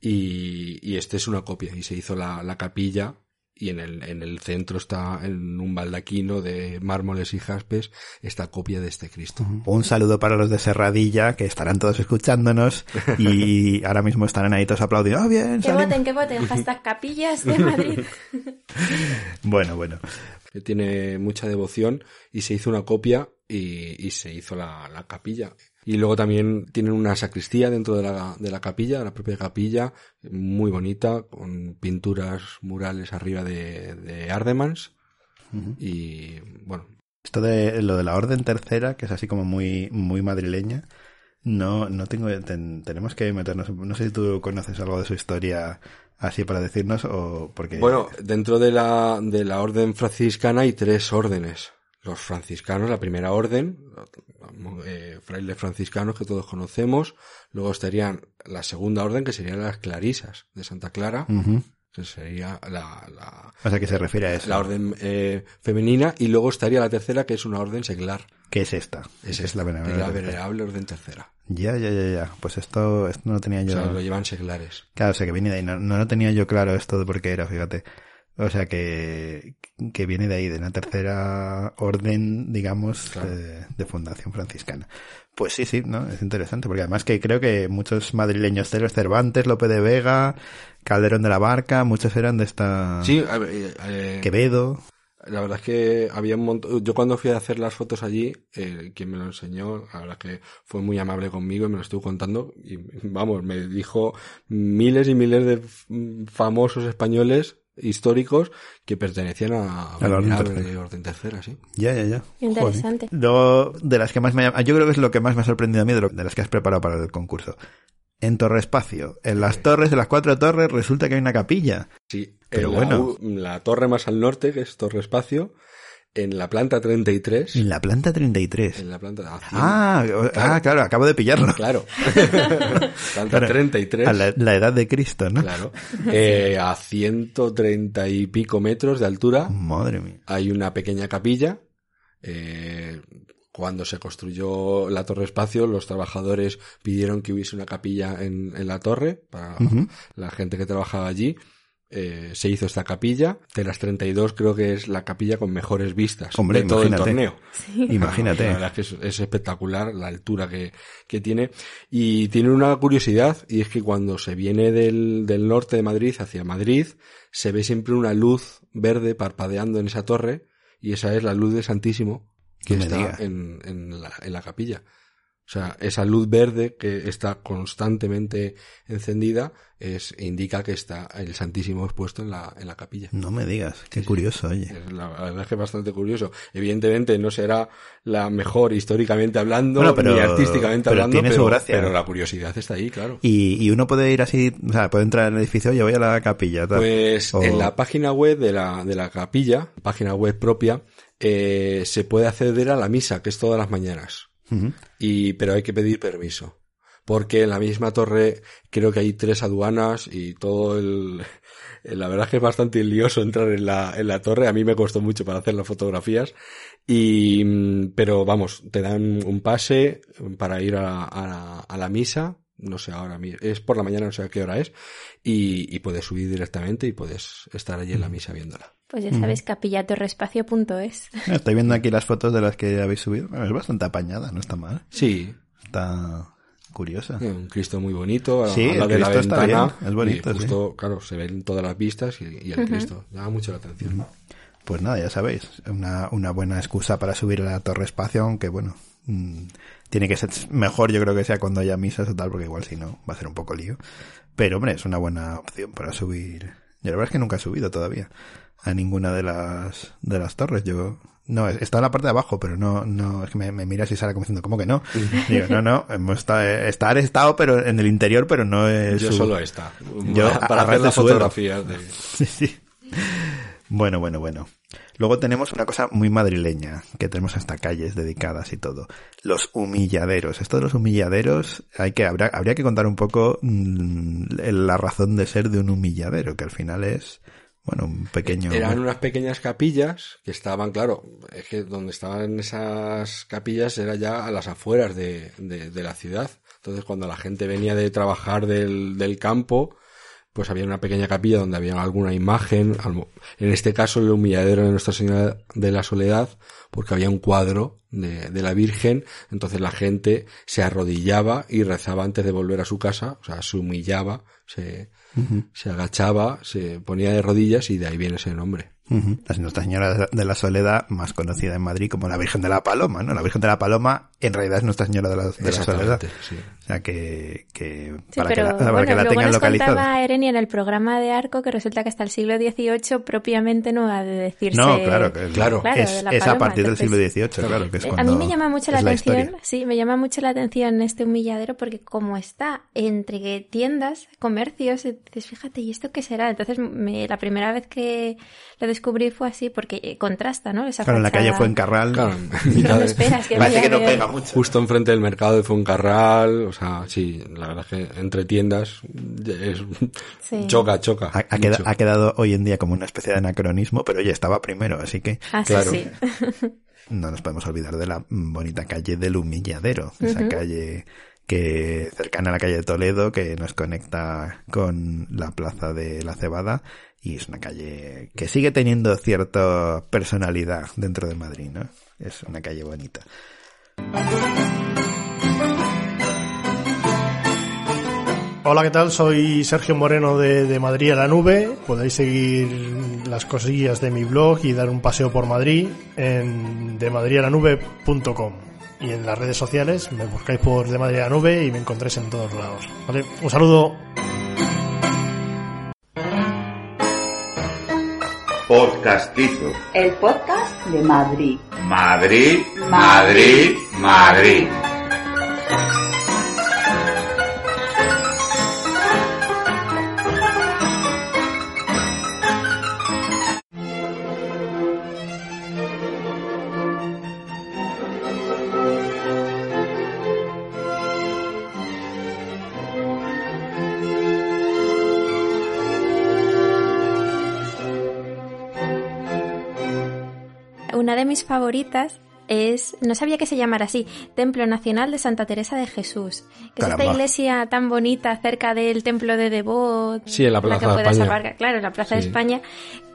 y, y, este es una copia, y se hizo la, la capilla y en el, en el centro está en un baldaquino de mármoles y jaspes esta copia de este Cristo. Un saludo para los de Serradilla que estarán todos escuchándonos y ahora mismo estarán ahí todos aplaudiendo. ¡Oh, bien! Que voten, que voten, hashtag capillas de Madrid. bueno, bueno. Que tiene mucha devoción y se hizo una copia y, y se hizo la, la capilla. Y luego también tienen una sacristía dentro de la, de la capilla, la propia capilla, muy bonita, con pinturas murales arriba de, de Ardemans. Y bueno. Esto de lo de la Orden Tercera, que es así como muy, muy madrileña, no, no tengo, tenemos que meternos, no sé si tú conoces algo de su historia así para decirnos o porque... Bueno, dentro de la, de la Orden franciscana hay tres órdenes los franciscanos, la primera orden, eh, frailes franciscanos que todos conocemos, luego estarían la segunda orden que serían las clarisas de Santa Clara, que sería la, la, o sea, que se refiere a eso. La orden eh, femenina y luego estaría la tercera que es una orden seglar. ¿Qué es esta? Es, es la venerable, la venerable orden tercera. Ya, ya, ya, ya. Pues esto, esto no lo tenía yo. O sea, lo llevan seglares. Claro, o sea, que viene de ahí. No, no lo tenía yo claro esto de por qué era, fíjate. O sea que, que viene de ahí, de una tercera orden, digamos, de, fundación franciscana. Pues sí, sí, ¿no? Es interesante, porque además que creo que muchos madrileños, Teres Cervantes, Lope de Vega, Calderón de la Barca, muchos eran de esta... Sí, eh, eh, Quevedo. La verdad es que había un montón. Yo cuando fui a hacer las fotos allí, eh, quien me lo enseñó, la verdad es que fue muy amable conmigo y me lo estuvo contando. Y vamos, me dijo miles y miles de famosos españoles históricos que pertenecían a, la orden, tercera, sí. Ya, ya, ya. Interesante. Luego, de las que más me yo creo que es lo que más me ha sorprendido a mí de, de las que has preparado para el concurso. En Torre Espacio, en las torres, de las cuatro torres, resulta que hay una capilla. Sí, pero bueno. La torre más al norte, que es Torre Espacio, en la planta 33. En la planta 33. En la planta. Ah, ah, claro. acabo de pillarlo. Claro. planta 33. A la, edad de Cristo, ¿no? Claro. Eh, a 130 y pico metros de altura. Madre mía. Hay una pequeña capilla. Eh, cuando se construyó la Torre Espacio, los trabajadores pidieron que hubiese una capilla en, en la torre para la gente que trabajaba allí eh, se hizo esta capilla. De las 32 creo que es la capilla con mejores vistas Hombre, de todo el torneo. Imagínate. La verdad es que es, es espectacular la altura que, que tiene. Y tiene una curiosidad, y es que cuando se viene del, del norte de Madrid hacia Madrid, se ve siempre una luz verde parpadeando en esa torre, y esa es la luz del Santísimo que está en, en, la, en la capilla. O sea, esa luz verde que está constantemente encendida es, indica que está el Santísimo expuesto en la, en la capilla. No me digas, qué curioso, oye. Es La la verdad es que es bastante curioso. Evidentemente no será la mejor históricamente hablando, Bueno, pero- ni artísticamente pero hablando, tiene su pero, gracia. pero la curiosidad está ahí, claro. Y, y uno puede ir así, o sea, puede entrar en el edificio, oye, voy a la capilla, tal. Pues O- en la página web de la, de la capilla, página web propia, eh, se puede acceder a la misa, que es todas las mañanas. Y, pero hay que pedir permiso. Porque en la misma torre creo que hay tres aduanas y todo el, la verdad es que es bastante lioso entrar en la, en la torre. A mí me costó mucho para hacer las fotografías. Y, mm, pero vamos, te dan un pase para ir a, a, a la misa. No sé ahora, es por la mañana, no sé a qué hora es. Y, y puedes subir directamente y puedes estar allí en la misa viéndola. Pues ya sabéis, capillatorrespacio.es. Estoy viendo aquí las fotos de las que habéis subido. Bueno, es bastante apañada, no está mal. Sí, Está curiosa. Un Cristo muy bonito, a- Sí, a la el de la Cristo está ventana. bien, es bonito, y justo, claro, se ven todas las vistas y, y el Cristo. Llama mucho la atención. Pues nada, ya sabéis, una, una buena excusa para subir a la Torre Espacio, aunque bueno, mm, tiene que ser mejor yo creo que sea cuando haya misas o tal, porque igual si no va a ser un poco lío. Pero hombre, es una buena opción para subir. Yo la verdad es que nunca he subido todavía a ninguna de las de las torres. Yo no, está en la parte de abajo, pero no, no, es que me, me miras y sale como diciendo, ¿cómo que no? Digo, no, no, hemos estado, estar estado, pero en el interior, pero no he Yo sub- solo esta. Yo, para hacer las fotografías de... Sí, sí. Bueno, bueno, bueno. Luego tenemos una cosa muy madrileña, que tenemos hasta calles dedicadas y todo. Los humilladeros. Esto de los humilladeros, hay que, habría, habría que contar un poco mm, la razón de ser de un humilladero, que al final es, bueno, un pequeño... Eran unas pequeñas capillas que estaban, claro, es que donde estaban esas capillas era ya a las afueras de, de, de la ciudad. Entonces cuando la gente venía de trabajar del, del campo, pues había una pequeña capilla donde había alguna imagen, en este caso el humilladero de Nuestra Señora de la Soledad, porque había un cuadro de, de la Virgen, entonces la gente se arrodillaba y rezaba antes de volver a su casa, o sea, se humillaba, se, se agachaba, se ponía de rodillas y de ahí viene ese nombre. La Nuestra Señora de la Soledad, más conocida en Madrid como la Virgen de la Paloma, ¿no? La Virgen de la Paloma en realidad es Nuestra Señora de la, de la Soledad. Sí. O sea que, que Sí, para pero que la, para bueno, que la luego tengan nos localizada. contaba Ereni en el programa de Arco que resulta que hasta el siglo XVIII propiamente no ha de decirse... No, claro, que Claro. Claro, es, es a partir del siglo entonces- XVIII, claro, que es Eh, A cuando mí me llama mucho la atención, historia. sí, me llama mucho la atención este humilladero porque como está entre tiendas, comercios, eh, dices, fíjate, ¿y esto qué será? Entonces me- la primera vez que lo descubrí fue así porque eh, contrasta, ¿no? Esa Claro, en la calle fachada. Claro, en No mitad lo de- esperas que Parece vaya que no pega mucho. justo enfrente del mercado de Fuencarral, o sea, sí, la verdad es que entre tiendas es, Sí. choca, choca. Ha, ha queda- mucho. ha quedado hoy en día como una especie de anacronismo, pero oye, estaba primero, así que Ah, Claro. sí. no nos podemos olvidar de la bonita calle del Humilladero, esa calle que cercana a la calle de Toledo que nos conecta con la plaza de la Cebada y es una calle que sigue teniendo cierta personalidad dentro de Madrid, ¿no? Es una calle bonita. Hola, ¿qué tal? Soy Sergio Moreno de, de Madrid a la Nube. Podéis seguir las cosillas de mi blog y dar un paseo por Madrid en demadridalanube.com. Y en las redes sociales me buscáis por De Madrid a la Nube y me encontréis en todos lados. ¿Vale? Un saludo. Podcastizo. El podcast de Madrid. Madrid, Madrid, Madrid. Favoritas es, no sabía que se llamara así, Templo Nacional de Santa Teresa de Jesús. Que es esta iglesia tan bonita cerca del Templo de Devot. Sí, en la Plaza que de puedes España. aparcar, claro, en la Plaza de. España,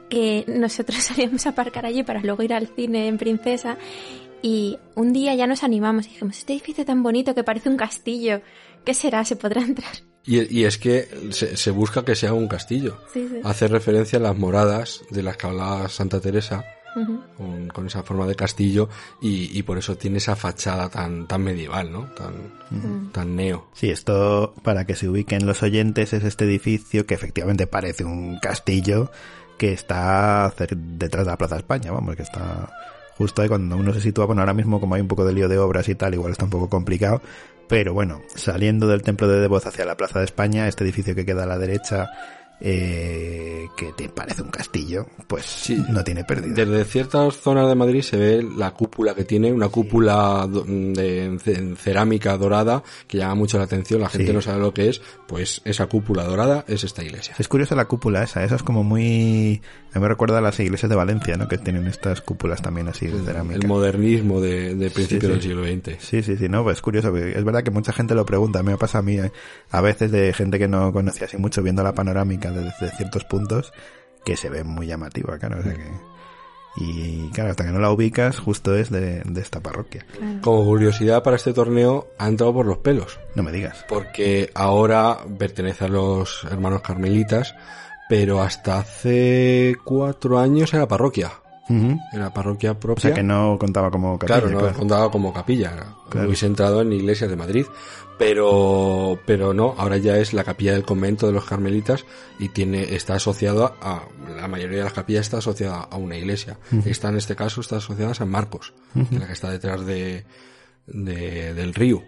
que nosotros solíamos aparcar allí para luego ir al cine en Princesa. Y un día ya nos animamos y dijimos, este edificio tan bonito que parece un castillo, ¿qué será? ¿Se podrá entrar? Y, y es que se, se busca que sea un castillo. Sí, sí. Hace referencia a las moradas de las que hablaba Santa Teresa, Con, con esa forma de castillo, y, y por eso tiene esa fachada tan, tan medieval, ¿no? Tan, tan neo. Sí, esto, para que se ubiquen los oyentes, es este edificio que efectivamente parece un castillo que está detrás de la Plaza España, vamos, que está justo ahí cuando uno se sitúa, bueno, ahora mismo como hay un poco de lío de obras y tal, igual está un poco complicado, pero bueno, saliendo del templo de Devoz hacia la Plaza de España, este edificio que queda a la derecha, eh, que te parece un castillo, pues Sí. no tiene pérdida. Desde ciertas zonas de Madrid se ve la cúpula que tiene, una cúpula de ce- cerámica dorada que llama mucho la atención, la gente Sí. no sabe lo que es, pues esa cúpula dorada es esta iglesia. Es curiosa la cúpula esa, esa es como muy... A mí me recuerda a las iglesias de Valencia, ¿no? Que tienen estas cúpulas también así de cerámica. El modernismo de, de principio sí. del siglo XX. Sí, sí, sí, no, pues es curioso, es verdad que mucha gente lo pregunta, me pasa a mí eh, a veces de gente que no conocía así mucho viendo la panorámica desde ciertos puntos que se ve muy llamativa, claro, o sea que... Y claro, hasta que no la ubicas, justo es de, de esta parroquia. Como curiosidad para este torneo, ha entrado por los pelos. No me digas. porque ahora pertenece a los hermanos carmelitas, pero hasta hace cuatro años era parroquia. Ujú. Era parroquia O propia. sea que no contaba como capilla, claro, no claro. contaba como capilla. Claro. Hubiese entrado en iglesias de Madrid. Pero, pero no, ahora ya es la capilla del convento de los carmelitas y tiene, está asociada a, la mayoría de las capillas está asociada a una iglesia. Esta en este caso está asociada a San Marcos, que es la que está detrás de, de- del río.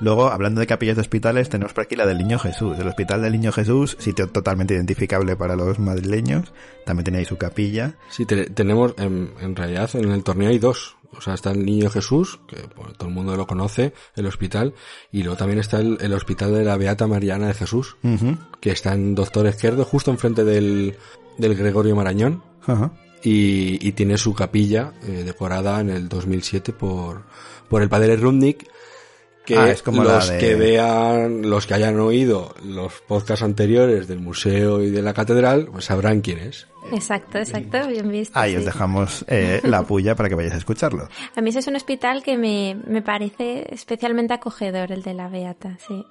Luego, hablando de capillas de hospitales, tenemos por aquí la del Niño Jesús. El Hospital del Niño Jesús, sitio totalmente identificable para los madrileños. También tiene ahí su capilla. Sí, te- tenemos, en, en realidad en el torneo hay dos. O sea, está el Niño Jesús, que bueno, todo el mundo lo conoce, el hospital, y luego también está el, el hospital de la Beata Mariana de Jesús, Ujú. que está en Doctor Izquierdo, justo enfrente del, del Gregorio Marañón, Ajá. y, y tiene su capilla eh, decorada en el 2007 por, por el padre Rudnick, que Ah, es como la los de- que vean, los que hayan oído los podcasts anteriores del museo y de la catedral, pues sabrán quién es. Exacto, exacto, bien visto. Ahí os dejamos eh, la puya para que vayáis a escucharlo. A mí ese es un hospital que me, me parece especialmente acogedor, el de la Beata, sí.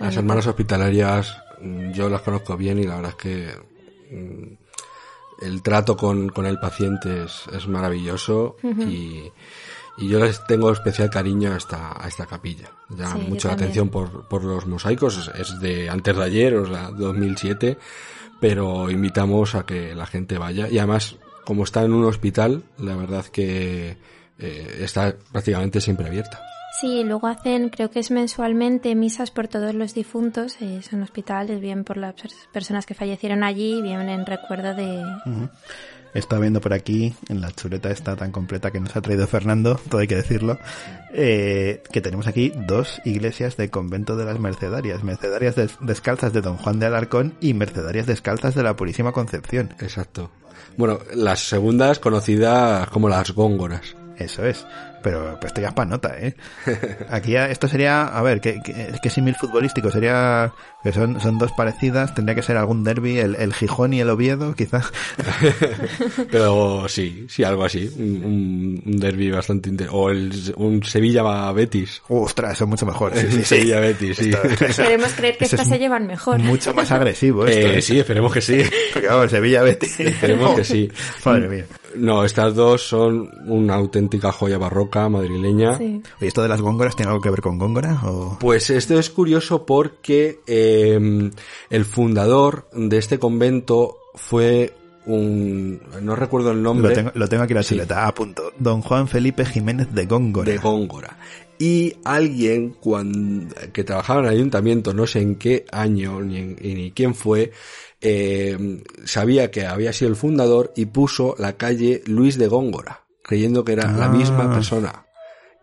Las hermanas hospitalarias mm, yo las conozco bien y la verdad es que mm, el trato con, con el paciente es, es maravilloso y, y yo les tengo especial cariño a esta, a esta capilla. Llama Sí, yo mucho la también. atención por, por los mosaicos, es, de antes de ayer, o sea, 2007, pero invitamos a que la gente vaya y además como está en un hospital, la verdad que eh, está prácticamente siempre abierta. Sí, luego hacen, creo que es mensualmente, misas por todos los difuntos. eh, son hospitales, bien por las pers- personas que fallecieron allí, bien en recuerdo de... He estado viendo por aquí, en la chuleta esta tan completa que nos ha traído Fernando, todo hay que decirlo, eh, que tenemos aquí dos iglesias de convento de las Mercedarias. Mercedarias des- descalzas de Don Juan de Alarcón y Mercedarias descalzas de la Purísima Concepción. Exacto. Bueno, las segundas conocidas como las góngoras. Eso es. Pero, pero esto ya es para nota, ¿eh? Aquí ya- esto sería, a ver, ¿qué, qué, qué símil futbolístico? Sería, que son, son dos parecidas, tendría que ser algún derby, el, el Gijón y el Oviedo, quizás. Pero sí, sí, algo así. Un, un- un derby bastante inter- O el, un Sevilla-Betis. Ostras, eso es mucho mejor. Sí, sí, sí. Sevilla-Betis, sí. Esto- Queremos creer que estas es se llevan mejor. Mucho más agresivo esto. Eh, ¿eh? sí, esperemos que sí. Porque vamos, Sevilla Betis. Esperemos que sí. Madre mía. No, estas dos son una auténtica joya barroca madrileña. Sí. Oye, ¿esto de las góngoras tiene algo que ver con góngora? O... Pues esto es curioso porque eh, el fundador de este convento fue un... no recuerdo el nombre. Lo tengo, lo tengo aquí en la Sí. chuleta. A punto. Don Juan Felipe Jiménez de Góngora. de Góngora. Y alguien cuando, que trabajaba en el ayuntamiento, no sé en qué año ni, en- y ni quién fue, eh, sabía que había sido el fundador y puso la calle Luis de Góngora, creyendo que era la Ah. misma persona.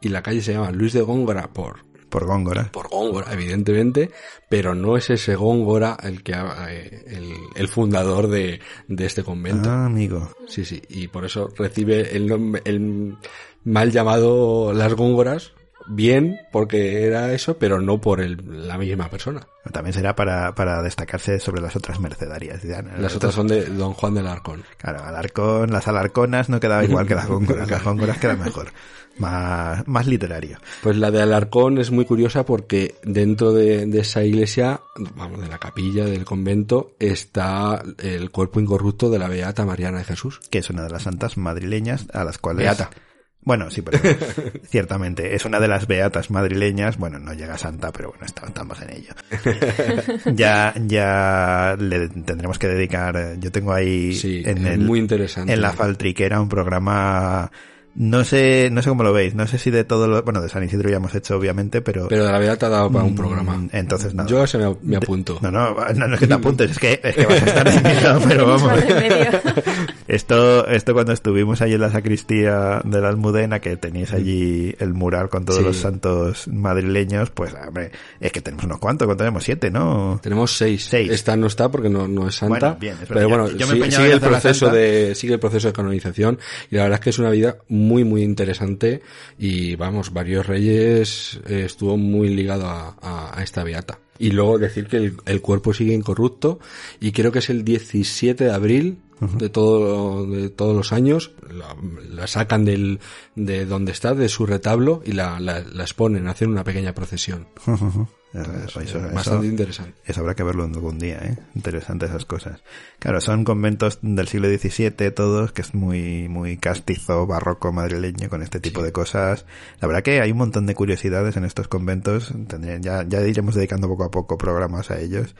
Y la calle se llama Luis de Góngora por, Por Góngora. por Góngora, evidentemente, pero no es ese Góngora el que eh, el, el fundador de, de este convento. Ah, amigo. Sí, sí, y por eso recibe el nombre, el, mal llamado las góngoras, bien porque era eso, pero no por el, la misma persona. También será para, para destacarse sobre las otras mercedarias. Ya, ¿no? Las otras son de Don Juan del Arcón. Claro, Alarcón, las alarconas no quedaba igual que las góngoras. Las góngoras quedan mejor. Más, más literario. Pues la de Alarcón es muy curiosa porque dentro de, de esa iglesia, vamos, de la capilla del convento, está el cuerpo incorrupto de la Beata Mariana de Jesús. Que es una de las santas madrileñas a las cuales... Beata. Bueno, sí, pero ciertamente es una de las beatas madrileñas. Bueno, no llega a santa, pero bueno, estamos en ello. ya, ya le tendremos que dedicar. Yo tengo ahí Sí, en es el, muy interesante. en la faltriquera un programa. No sé, no sé cómo lo veis. No sé si de todo lo, bueno, de San Isidro ya hemos hecho, obviamente, pero. Pero de la Beata daba para un Mm, programa. Entonces, nada. Yo ese me, me apunto. No, no, no, no es que te apuntes, es que, es que vas a estar invitado, pero vamos. Esto, esto cuando estuvimos allí en la sacristía de la Almudena, que tenéis allí el mural con todos Sí. los santos madrileños, pues, hombre, es que tenemos unos cuantos, ¿cuántos tenemos? Siete, ¿no? Tenemos seis. Seis. Esta no está porque no, no es santa. Bueno, bien, es verdad. pero bueno, Yo- yo me sí- sigue, el proceso de, sigue el proceso de canonización y la verdad es que es una vida muy, muy interesante y vamos, varios reyes eh, estuvo muy ligado a, a- a esta beata. Y luego decir que el, el cuerpo sigue incorrupto y creo que es el 17 de abril de todo de todos los años la, la sacan del de donde está de su retablo y la, la, la exponen hacen una pequeña procesión Eso- eso- bastante eso- interesante Eso habrá que verlo algún día, ¿eh? Interesante esas cosas. Claro, son conventos del siglo XVII todos, que es muy, muy castizo, barroco madrileño con este tipo de cosas. La verdad que hay un montón de curiosidades en estos conventos. Tendrían- ya, ya iremos dedicando poco a poco programas a ellos,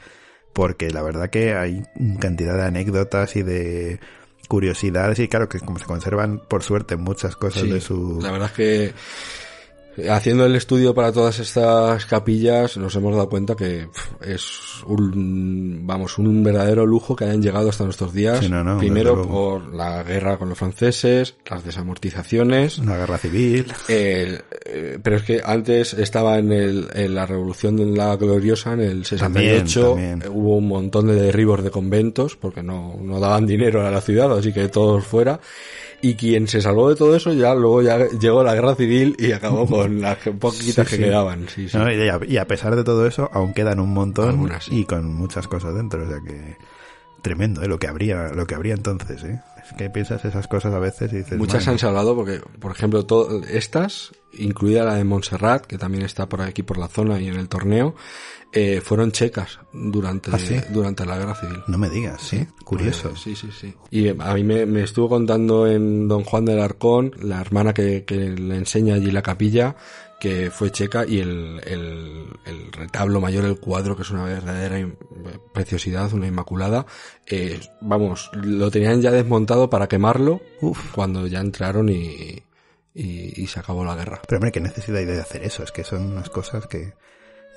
porque la verdad que hay cantidad de anécdotas y de curiosidades y claro que como se conservan por suerte muchas cosas Sí, de su La verdad es que eh, haciendo el estudio para todas estas capillas nos hemos dado cuenta que es un vamos un verdadero lujo que hayan llegado hasta nuestros días. Sí, no, no, Primero por la guerra con los franceses, las desamortizaciones. una guerra civil. eh, pero es que antes estaba en, el, en la revolución de la gloriosa en el 68 también. eh, hubo un montón de derribos de conventos porque no, no daban dinero a la ciudad así que todos fuera y quien se salvó de todo eso ya luego ya llegó la guerra civil y acabó con las poquitas Sí, que sí. quedaban sí. No, y, a, y a pesar de todo eso, aún quedan un montón Algunas, y con muchas cosas dentro, o sea que tremendo, ¿eh? lo que habría, lo que habría entonces, ¿eh? Es que piensas esas cosas a veces y dices, Muchas han salvado porque, por ejemplo, to- estas, incluida la de Montserrat, que también está por aquí por la zona y en el torneo, eh, fueron checas durante, ¿Ah, sí? durante la guerra civil. no me digas, sí, curioso. Pues, sí, sí, sí. Y eh, a mí me, me estuvo contando en Don Juan del Arcón, la hermana que, que le enseña allí la capilla, que fue checa y el, el, el retablo mayor, el cuadro, que es una verdadera preciosidad, una inmaculada, eh, vamos, lo tenían ya desmontado para quemarlo Uf. cuando ya entraron y, y, y se acabó la guerra. Pero hombre, qué necesidad hay de hacer eso, es que son unas cosas que,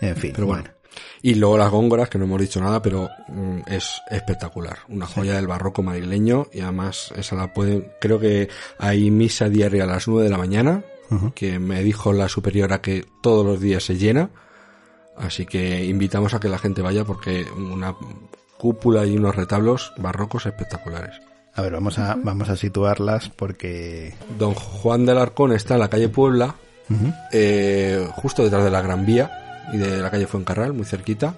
en fin, Pero bueno. bueno. Y luego las góngoras, que no hemos dicho nada, pero mm, es espectacular. Una joya del barroco madrileño y además esa la pueden, creo que hay misa diaria a las 9 de la mañana, Que me dijo la superiora que todos los días se llena. Así que invitamos a que la gente vaya porque una cúpula y unos retablos barrocos espectaculares. A ver, vamos a, vamos a situarlas porque, Don Juan del Arcón está en la calle Puebla, eh, justo detrás de la Gran Vía y de la calle Fuencarral, muy cerquita.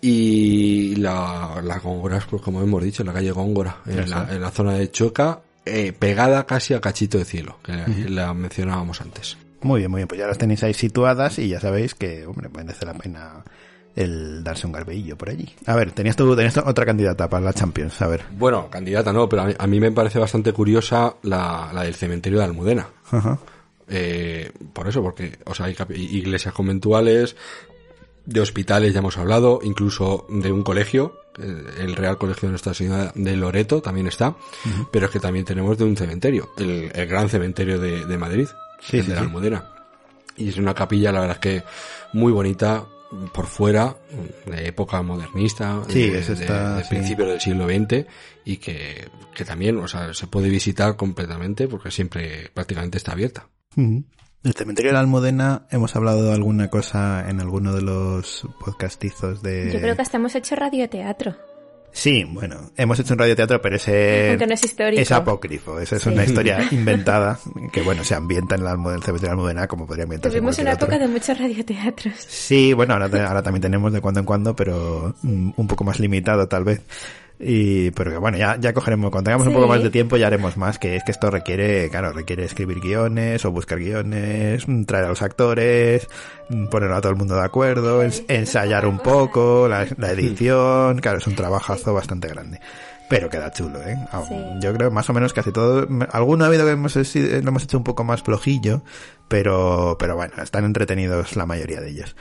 Y la, las góngoras, pues como hemos dicho, en la calle Góngora, en la, en la zona de Choca, eh, pegada casi a Cachito de Cielo, que la mencionábamos antes. Muy bien, muy bien, pues ya las tenéis ahí situadas y ya sabéis que, hombre, merece la pena el darse un garbeillo por allí. A ver, tenías tú, tenías otra candidata para la Champions, a ver. Bueno, candidata no, pero a mí, a mí me parece bastante curiosa la, la del cementerio de Almudena. Ajá. Eh, por eso, porque, o sea, hay iglesias conventuales, de hospitales ya hemos hablado, incluso de un colegio, eh, el Real Colegio de Nuestra Señora de Loreto también está, pero es que también tenemos de un cementerio, el, el gran cementerio de, de Madrid, Sí, el sí, de la sí. Almudena. Y es una capilla, la verdad es que muy bonita por fuera, de época modernista, Sí, de, principios del siglo XX, y que, que también, o sea, se puede visitar completamente porque siempre prácticamente está abierta. El cementerio de la Almudena, hemos hablado de alguna cosa en alguno de los podcastizos de... Yo creo que hasta hemos hecho radioteatro. Sí, bueno, hemos hecho un radioteatro, pero ese no es es apócrifo. Esa es Sí. una historia inventada que, bueno, se ambienta en el, cementerio de la Almudena como podría ambientarse en Tuvimos una época de muchos radioteatros. Sí, bueno, ahora, ahora también tenemos de cuando en cuando, pero mm, un poco más limitado tal vez. Y, pero que bueno, ya, ya cogeremos, cuando tengamos un poco más de tiempo ya haremos más, que es que esto requiere, claro, requiere escribir guiones o buscar guiones, mm, traer a los actores, mm, poner a todo el mundo de acuerdo, ens- ensayar un poco, la, la edición, claro, es un trabajazo bastante grande. Pero queda chulo, ¿eh? Sí. Yo creo más o menos casi todo. Alguno ha habido que hemos, lo hemos hecho un poco más flojillo, pero, pero bueno, están entretenidos la mayoría de ellos.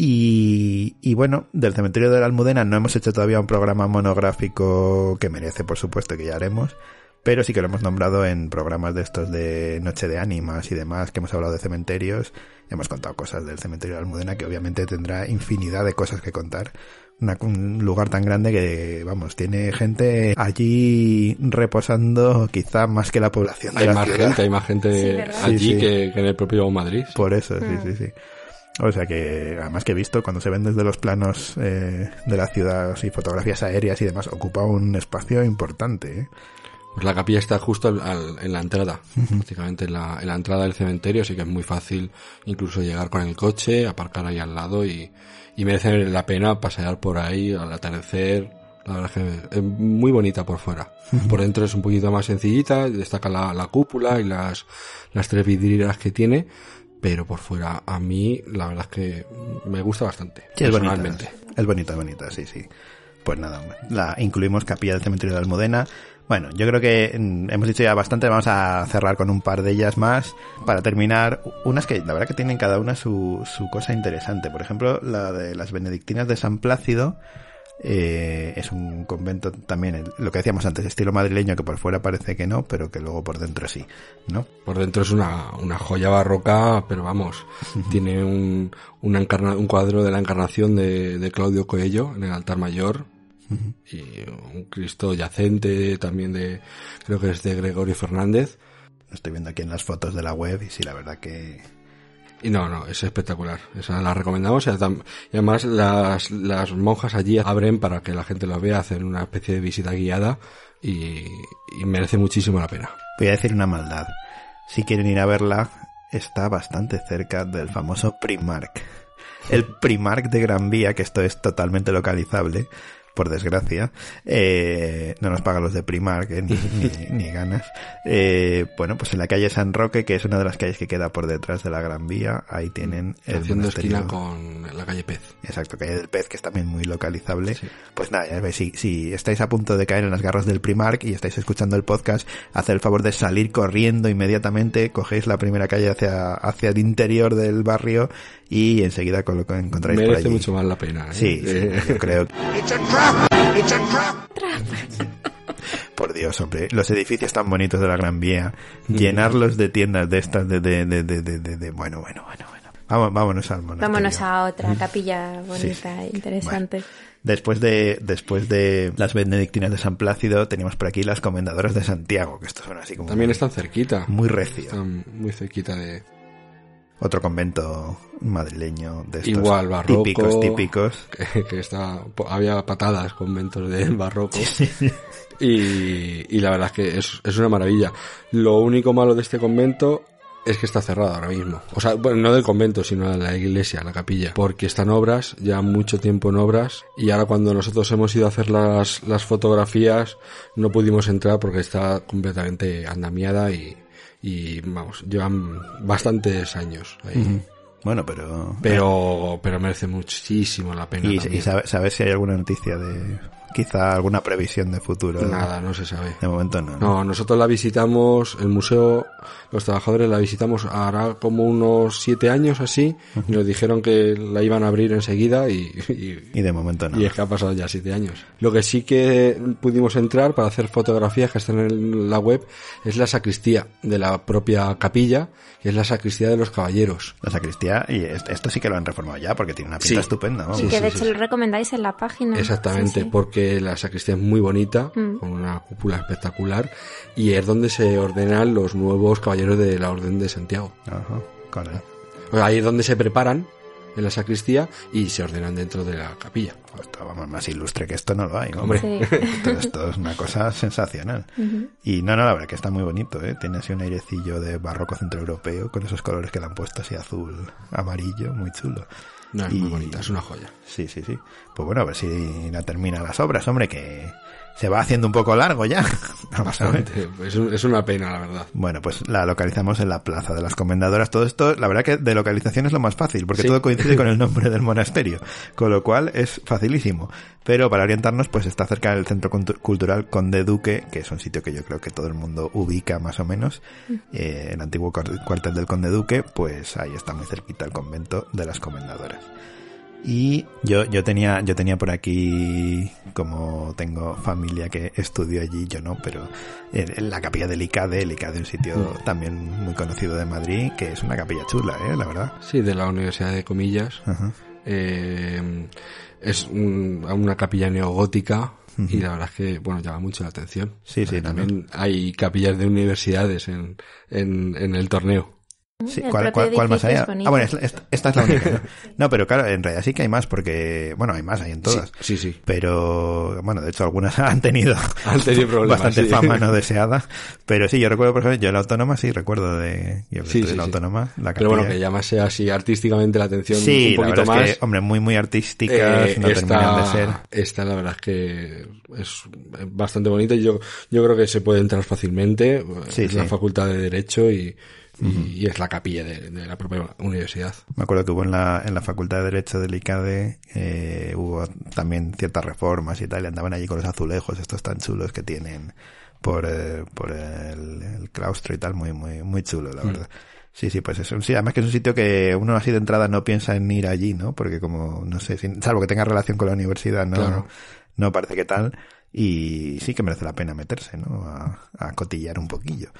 Y, y bueno, del cementerio de la Almudena no hemos hecho todavía un programa monográfico que merece, por supuesto, que ya haremos, pero sí que lo hemos nombrado en programas de estos de Noche de Ánimas y demás, que hemos hablado de cementerios, hemos contado cosas del cementerio de la Almudena, que obviamente tendrá infinidad de cosas que contar. Una- un lugar tan grande que, vamos, tiene gente allí reposando quizá más que la población de Hay la más ciudad. gente, hay más gente allí Sí, sí. Que, que en el propio Madrid. Por eso, sí, Mm. sí, sí. O sea que, además que he visto, cuando se ven desde los planos eh, de la ciudad, y fotografías aéreas y demás, ocupa un espacio importante. ¿eh? Pues la capilla está justo al- al- en la entrada, prácticamente en la, en la entrada del cementerio, así que es muy fácil incluso llegar con el coche, aparcar ahí al lado y, y merece la pena pasear por ahí al atardecer. La verdad es que es muy bonita por fuera. Por dentro es un poquito más sencillita, destaca la, la cúpula y las, las tres vidrieras que tiene, pero por fuera a mí la verdad es que me gusta bastante, Sí, es bonita. Es bonita, es bonita, sí, sí. Pues nada, la incluimos capilla del cementerio de Almudena. Bueno, yo creo que mm, hemos dicho ya bastante, vamos a cerrar con un par de ellas más para terminar. Unas que la verdad que tienen cada una su, su cosa interesante. Por ejemplo, la de las benedictinas de San Plácido. Eh, es un convento también, lo que decíamos antes, estilo madrileño, que por fuera parece que no, pero que luego por dentro sí, ¿no? Por dentro es una, una joya barroca, pero vamos, tiene un, una encarna- un cuadro de la encarnación de, de Claudio Coello en el altar mayor y un Cristo yacente también de, creo que es de Gregorio Fernández. Lo estoy viendo aquí en las fotos de la web y sí, la verdad que No, no, es espectacular. Esa la recomendamos y además las, las monjas allí abren para que la gente lo vea, hacen una especie de visita guiada y, y merece muchísimo la pena. Voy a decir una maldad. Si quieren ir a verla, está bastante cerca del famoso Primark. El Primark de Gran Vía, que esto es totalmente localizable, por desgracia. Eh, no nos pagan los de Primark, eh, ni, ni- ni ganas. Eh, bueno, pues en la calle San Roque, que es una de las calles que queda por detrás de la Gran Vía, ahí tienen el Haciendo esquina con la calle Pez. Exacto, calle del Pez, que es también muy localizable. Pues nada, ya veis, si, si estáis a punto de caer en las garras del Primark y estáis escuchando el podcast, haced el favor de salir corriendo inmediatamente, cogéis la primera calle hacia, hacia el interior del barrio y enseguida con lo que encontráis por Merece allí. mucho más la pena. ¿eh? Sí, sí, Eh, yo creo. Por Dios, hombre, los edificios tan bonitos de la Gran Vía, llenarlos de tiendas de estas, de, de, de, de, de, de- de- bueno, bueno, bueno, bueno. Vamos, vámonos al monasterio. Vámonos a otra capilla bonita, Sí, sí. interesante. Después de, después de las benedictinas de San Plácido, teníamos por aquí las comendadoras de Santiago, que estos son así como También están cerquita. muy recio. Están muy cerquita de... Otro convento madrileño de estos Igual, barroco. típicos, típicos. Que, que está... Había patadas conventos del barroco. Y, y la verdad es que es, es una maravilla. Lo único malo de este convento es que está cerrado ahora mismo. O sea, bueno, no del convento, sino de la iglesia, la capilla. Porque están obras, ya mucho tiempo en obras. Y ahora cuando nosotros hemos ido a hacer las, las fotografías, no pudimos entrar porque está completamente andamiada y, y vamos, llevan bastantes años ahí. Bueno, pero... Pero, pero merece muchísimo la pena. ¿Y, y sabe- sabes si hay alguna noticia de... Quizá alguna previsión de futuro? Nada, no se sabe. De momento no. No, nosotros la visitamos, el museo, los trabajadores la visitamos hará como unos siete años así, y nos dijeron que la iban a abrir enseguida y, y, Y de momento no. y es que ha pasado ya siete años. Lo que sí que pudimos entrar para hacer fotografías que están en la web es la sacristía de la propia capilla, que es la sacristía de los caballeros. La sacristía, y est- esto sí que lo han reformado ya, porque tiene una pinta Sí. estupenda. Y Sí, que sí, de sí, hecho sí. lo recomendáis en la página. Exactamente, Sí, sí. porque la sacristía es muy bonita, Mm. con una cúpula espectacular, y es donde se ordenan los nuevos caballeros de la Orden de Santiago. Ajá, correcto. O sea, ahí es donde se preparan en la sacristía y se ordenan dentro de la capilla. Esto, vamos, más ilustre que esto no lo hay, Hombre. Sí. Esto, esto es una cosa sensacional. Y no, no, la verdad que está muy bonito, ¿eh? Tiene así un airecillo de barroco centroeuropeo con esos colores que le han puesto así azul, amarillo, muy chulo. No, es Y- muy bonita, es una joya. Sí, sí, sí. Pues bueno, a ver si la termina las obras, hombre, que se va haciendo un poco largo ya. Vamos a ver. Es, es una pena, la verdad. Bueno, pues la localizamos en la Plaza de las Comendadoras. Todo esto, la verdad que de localización es lo más fácil, porque Sí. todo coincide con el nombre del monasterio, con lo cual es facilísimo. Pero para orientarnos, pues está cerca del Centro Cultu- Cultural Conde Duque, que es un sitio que yo creo que todo el mundo ubica más o menos. Eh, el antiguo cuart- cuartel del Conde Duque, pues ahí está muy cerquita el convento de las Comendadoras. Y yo, yo tenía, yo tenía por aquí, como tengo familia que estudió allí, yo no, pero en, en la capilla del ICADE, el ICADE un sitio también muy conocido de Madrid, que es una capilla chula, eh, la verdad. Sí, de la Universidad de Comillas. Ajá. Eh, es un- una capilla neogótica y la verdad es que, bueno, llama mucho la atención. Sí, sí, también hay capillas de universidades en, en, en el torneo. Sí, ¿cuál, propio cuál- cuál más bonito. Ah, bueno, es- es- esta es la única. ¿no? No, pero claro, en realidad sí que hay más, porque, bueno, hay más, hay en todas. Sí, sí. sí. Pero, bueno, de hecho algunas han tenido, Han tenido problemas, bastante sí. fama no deseada. Pero sí, yo recuerdo, por ejemplo, yo la autónoma sí recuerdo de, yo Sí, de la autónoma, la Pero bueno, que llamase así artísticamente la atención Sí, un poquito más. es que, hombre, muy, muy artísticas, Eh, no terminan de ser. esta la verdad es que es bastante bonita y yo, yo creo que se puede entrar fácilmente. Sí, es la facultad de Derecho y, y, y es la capilla de, de la propia universidad. Me acuerdo que hubo en la, en la Facultad de Derecho del ICADE, eh, hubo también ciertas reformas y tal, y andaban allí con los azulejos, estos tan chulos que tienen por, eh, por el, el claustro y tal, muy, muy, muy chulo, la verdad. Sí, sí, pues es un, sí, además que es un sitio que uno así de entrada no piensa en ir allí, ¿no? Porque como, no sé, sin- salvo que tenga relación con la universidad, no, Claro. no parece que tal. Y sí que merece la pena meterse, ¿no? A, a cotillar un poquillo.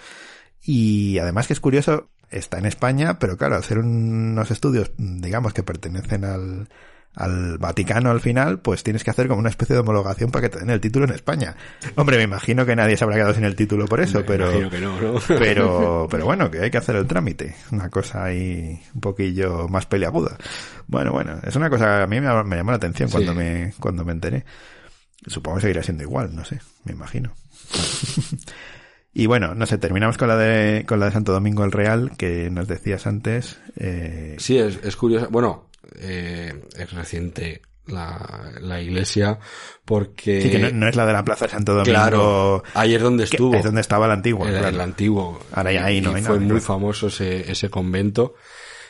Y además que es curioso, está en España, pero claro, hacer unos estudios, digamos, que pertenecen al, al Vaticano al final, pues tienes que hacer como una especie de homologación para que te den el título en España. Hombre, me imagino que nadie se habrá quedado sin el título por eso, Me pero, imagino que no, ¿no? pero, pero bueno, que hay que hacer el trámite. Una cosa ahí un poquillo más peliaguda. Bueno, bueno, es una cosa que a mí me, me llamó la atención cuando me, cuando me enteré. Supongo que seguirá siendo igual, no sé, me imagino. Y bueno, no sé, terminamos con la de, con la de Santo Domingo el Real, que nos decías antes. Eh, Sí, es, es curioso. Bueno, eh, es reciente la, la iglesia porque... sí, que no, no es la de la Plaza de Santo Domingo. Claro, es donde estuvo. es donde estaba la antigua. Era claro. el antiguo. Ahora ya ahí no hay fue nada, muy famoso ese, ese convento.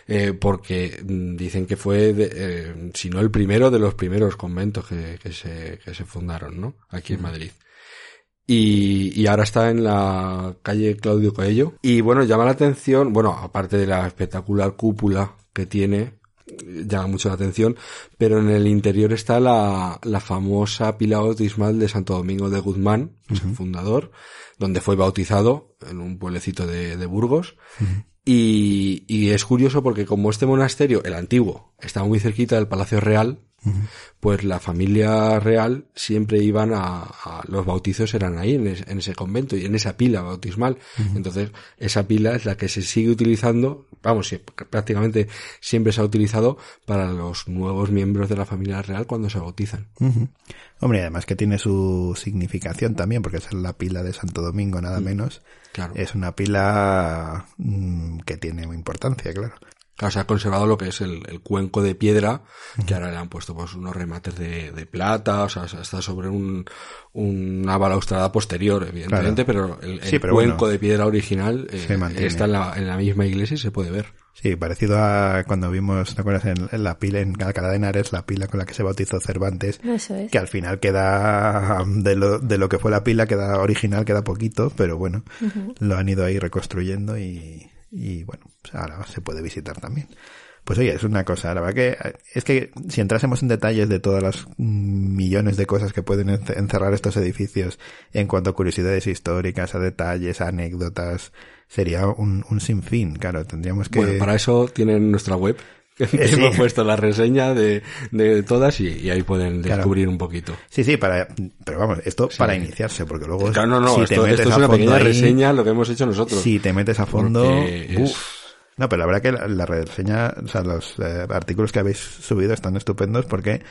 eh, porque dicen que fue, de, eh, si no el primero de los primeros conventos que, que se, que se fundaron, ¿no? Aquí en Madrid. Y, y ahora está en la calle Claudio Coello. Y bueno, llama la atención, bueno, aparte de la espectacular cúpula que tiene, llama mucho la atención, pero en el interior está la, la famosa pila bautismal de Santo Domingo de Guzmán, fundador, donde fue bautizado en un pueblecito de, de Burgos. y, y es curioso porque como este monasterio, el antiguo, está muy cerquita del Palacio Real, pues la familia real siempre iban a, a- los bautizos eran ahí en, es- en ese convento y en esa pila bautismal entonces esa pila es la que se sigue utilizando vamos prácticamente siempre se ha utilizado para los nuevos miembros de la familia real cuando se bautizan Ujú. Hombre, además que tiene su significación también, porque es la pila de Santo Domingo, nada menos. claro Es una pila mm, que tiene importancia, claro. Claro, se ha conservado lo que es el, el cuenco de piedra, que ahora le han puesto pues unos remates de, de plata, o sea, está sobre un, una balaustrada posterior, evidentemente, pero el, el Sí, pero cuenco bueno, de piedra original eh, está en la, en la misma iglesia y se puede ver. Sí, parecido a cuando vimos, ¿te acuerdas? En, en la pila, en Alcalá de Henares, la pila con la que se bautizó Cervantes, Eso es. que al final queda, de lo, de lo que fue la pila, queda original, queda poquito, pero bueno, lo han ido ahí reconstruyendo y, y bueno, pues ahora se puede visitar también. Pues oye, es una cosa, la verdad que es que si entrásemos en detalles de todas las mm, millones de cosas que pueden ence- encerrar estos edificios en cuanto a curiosidades históricas, a detalles, a anécdotas, sería un, un sinfín, claro, tendríamos que... Bueno, para eso tienen nuestra web, sí. hemos puesto la reseña de, de todas y, y ahí pueden Claro. descubrir un poquito. Sí, sí, para, pero vamos, esto para iniciarse, porque luego Claro, no, no, si te esto, metes esto es una pequeña ahí, reseña lo que hemos hecho nosotros. si te metes a fondo, es- No, pero la verdad que la, la reseña, o sea, los eh, artículos que habéis subido están estupendos porque,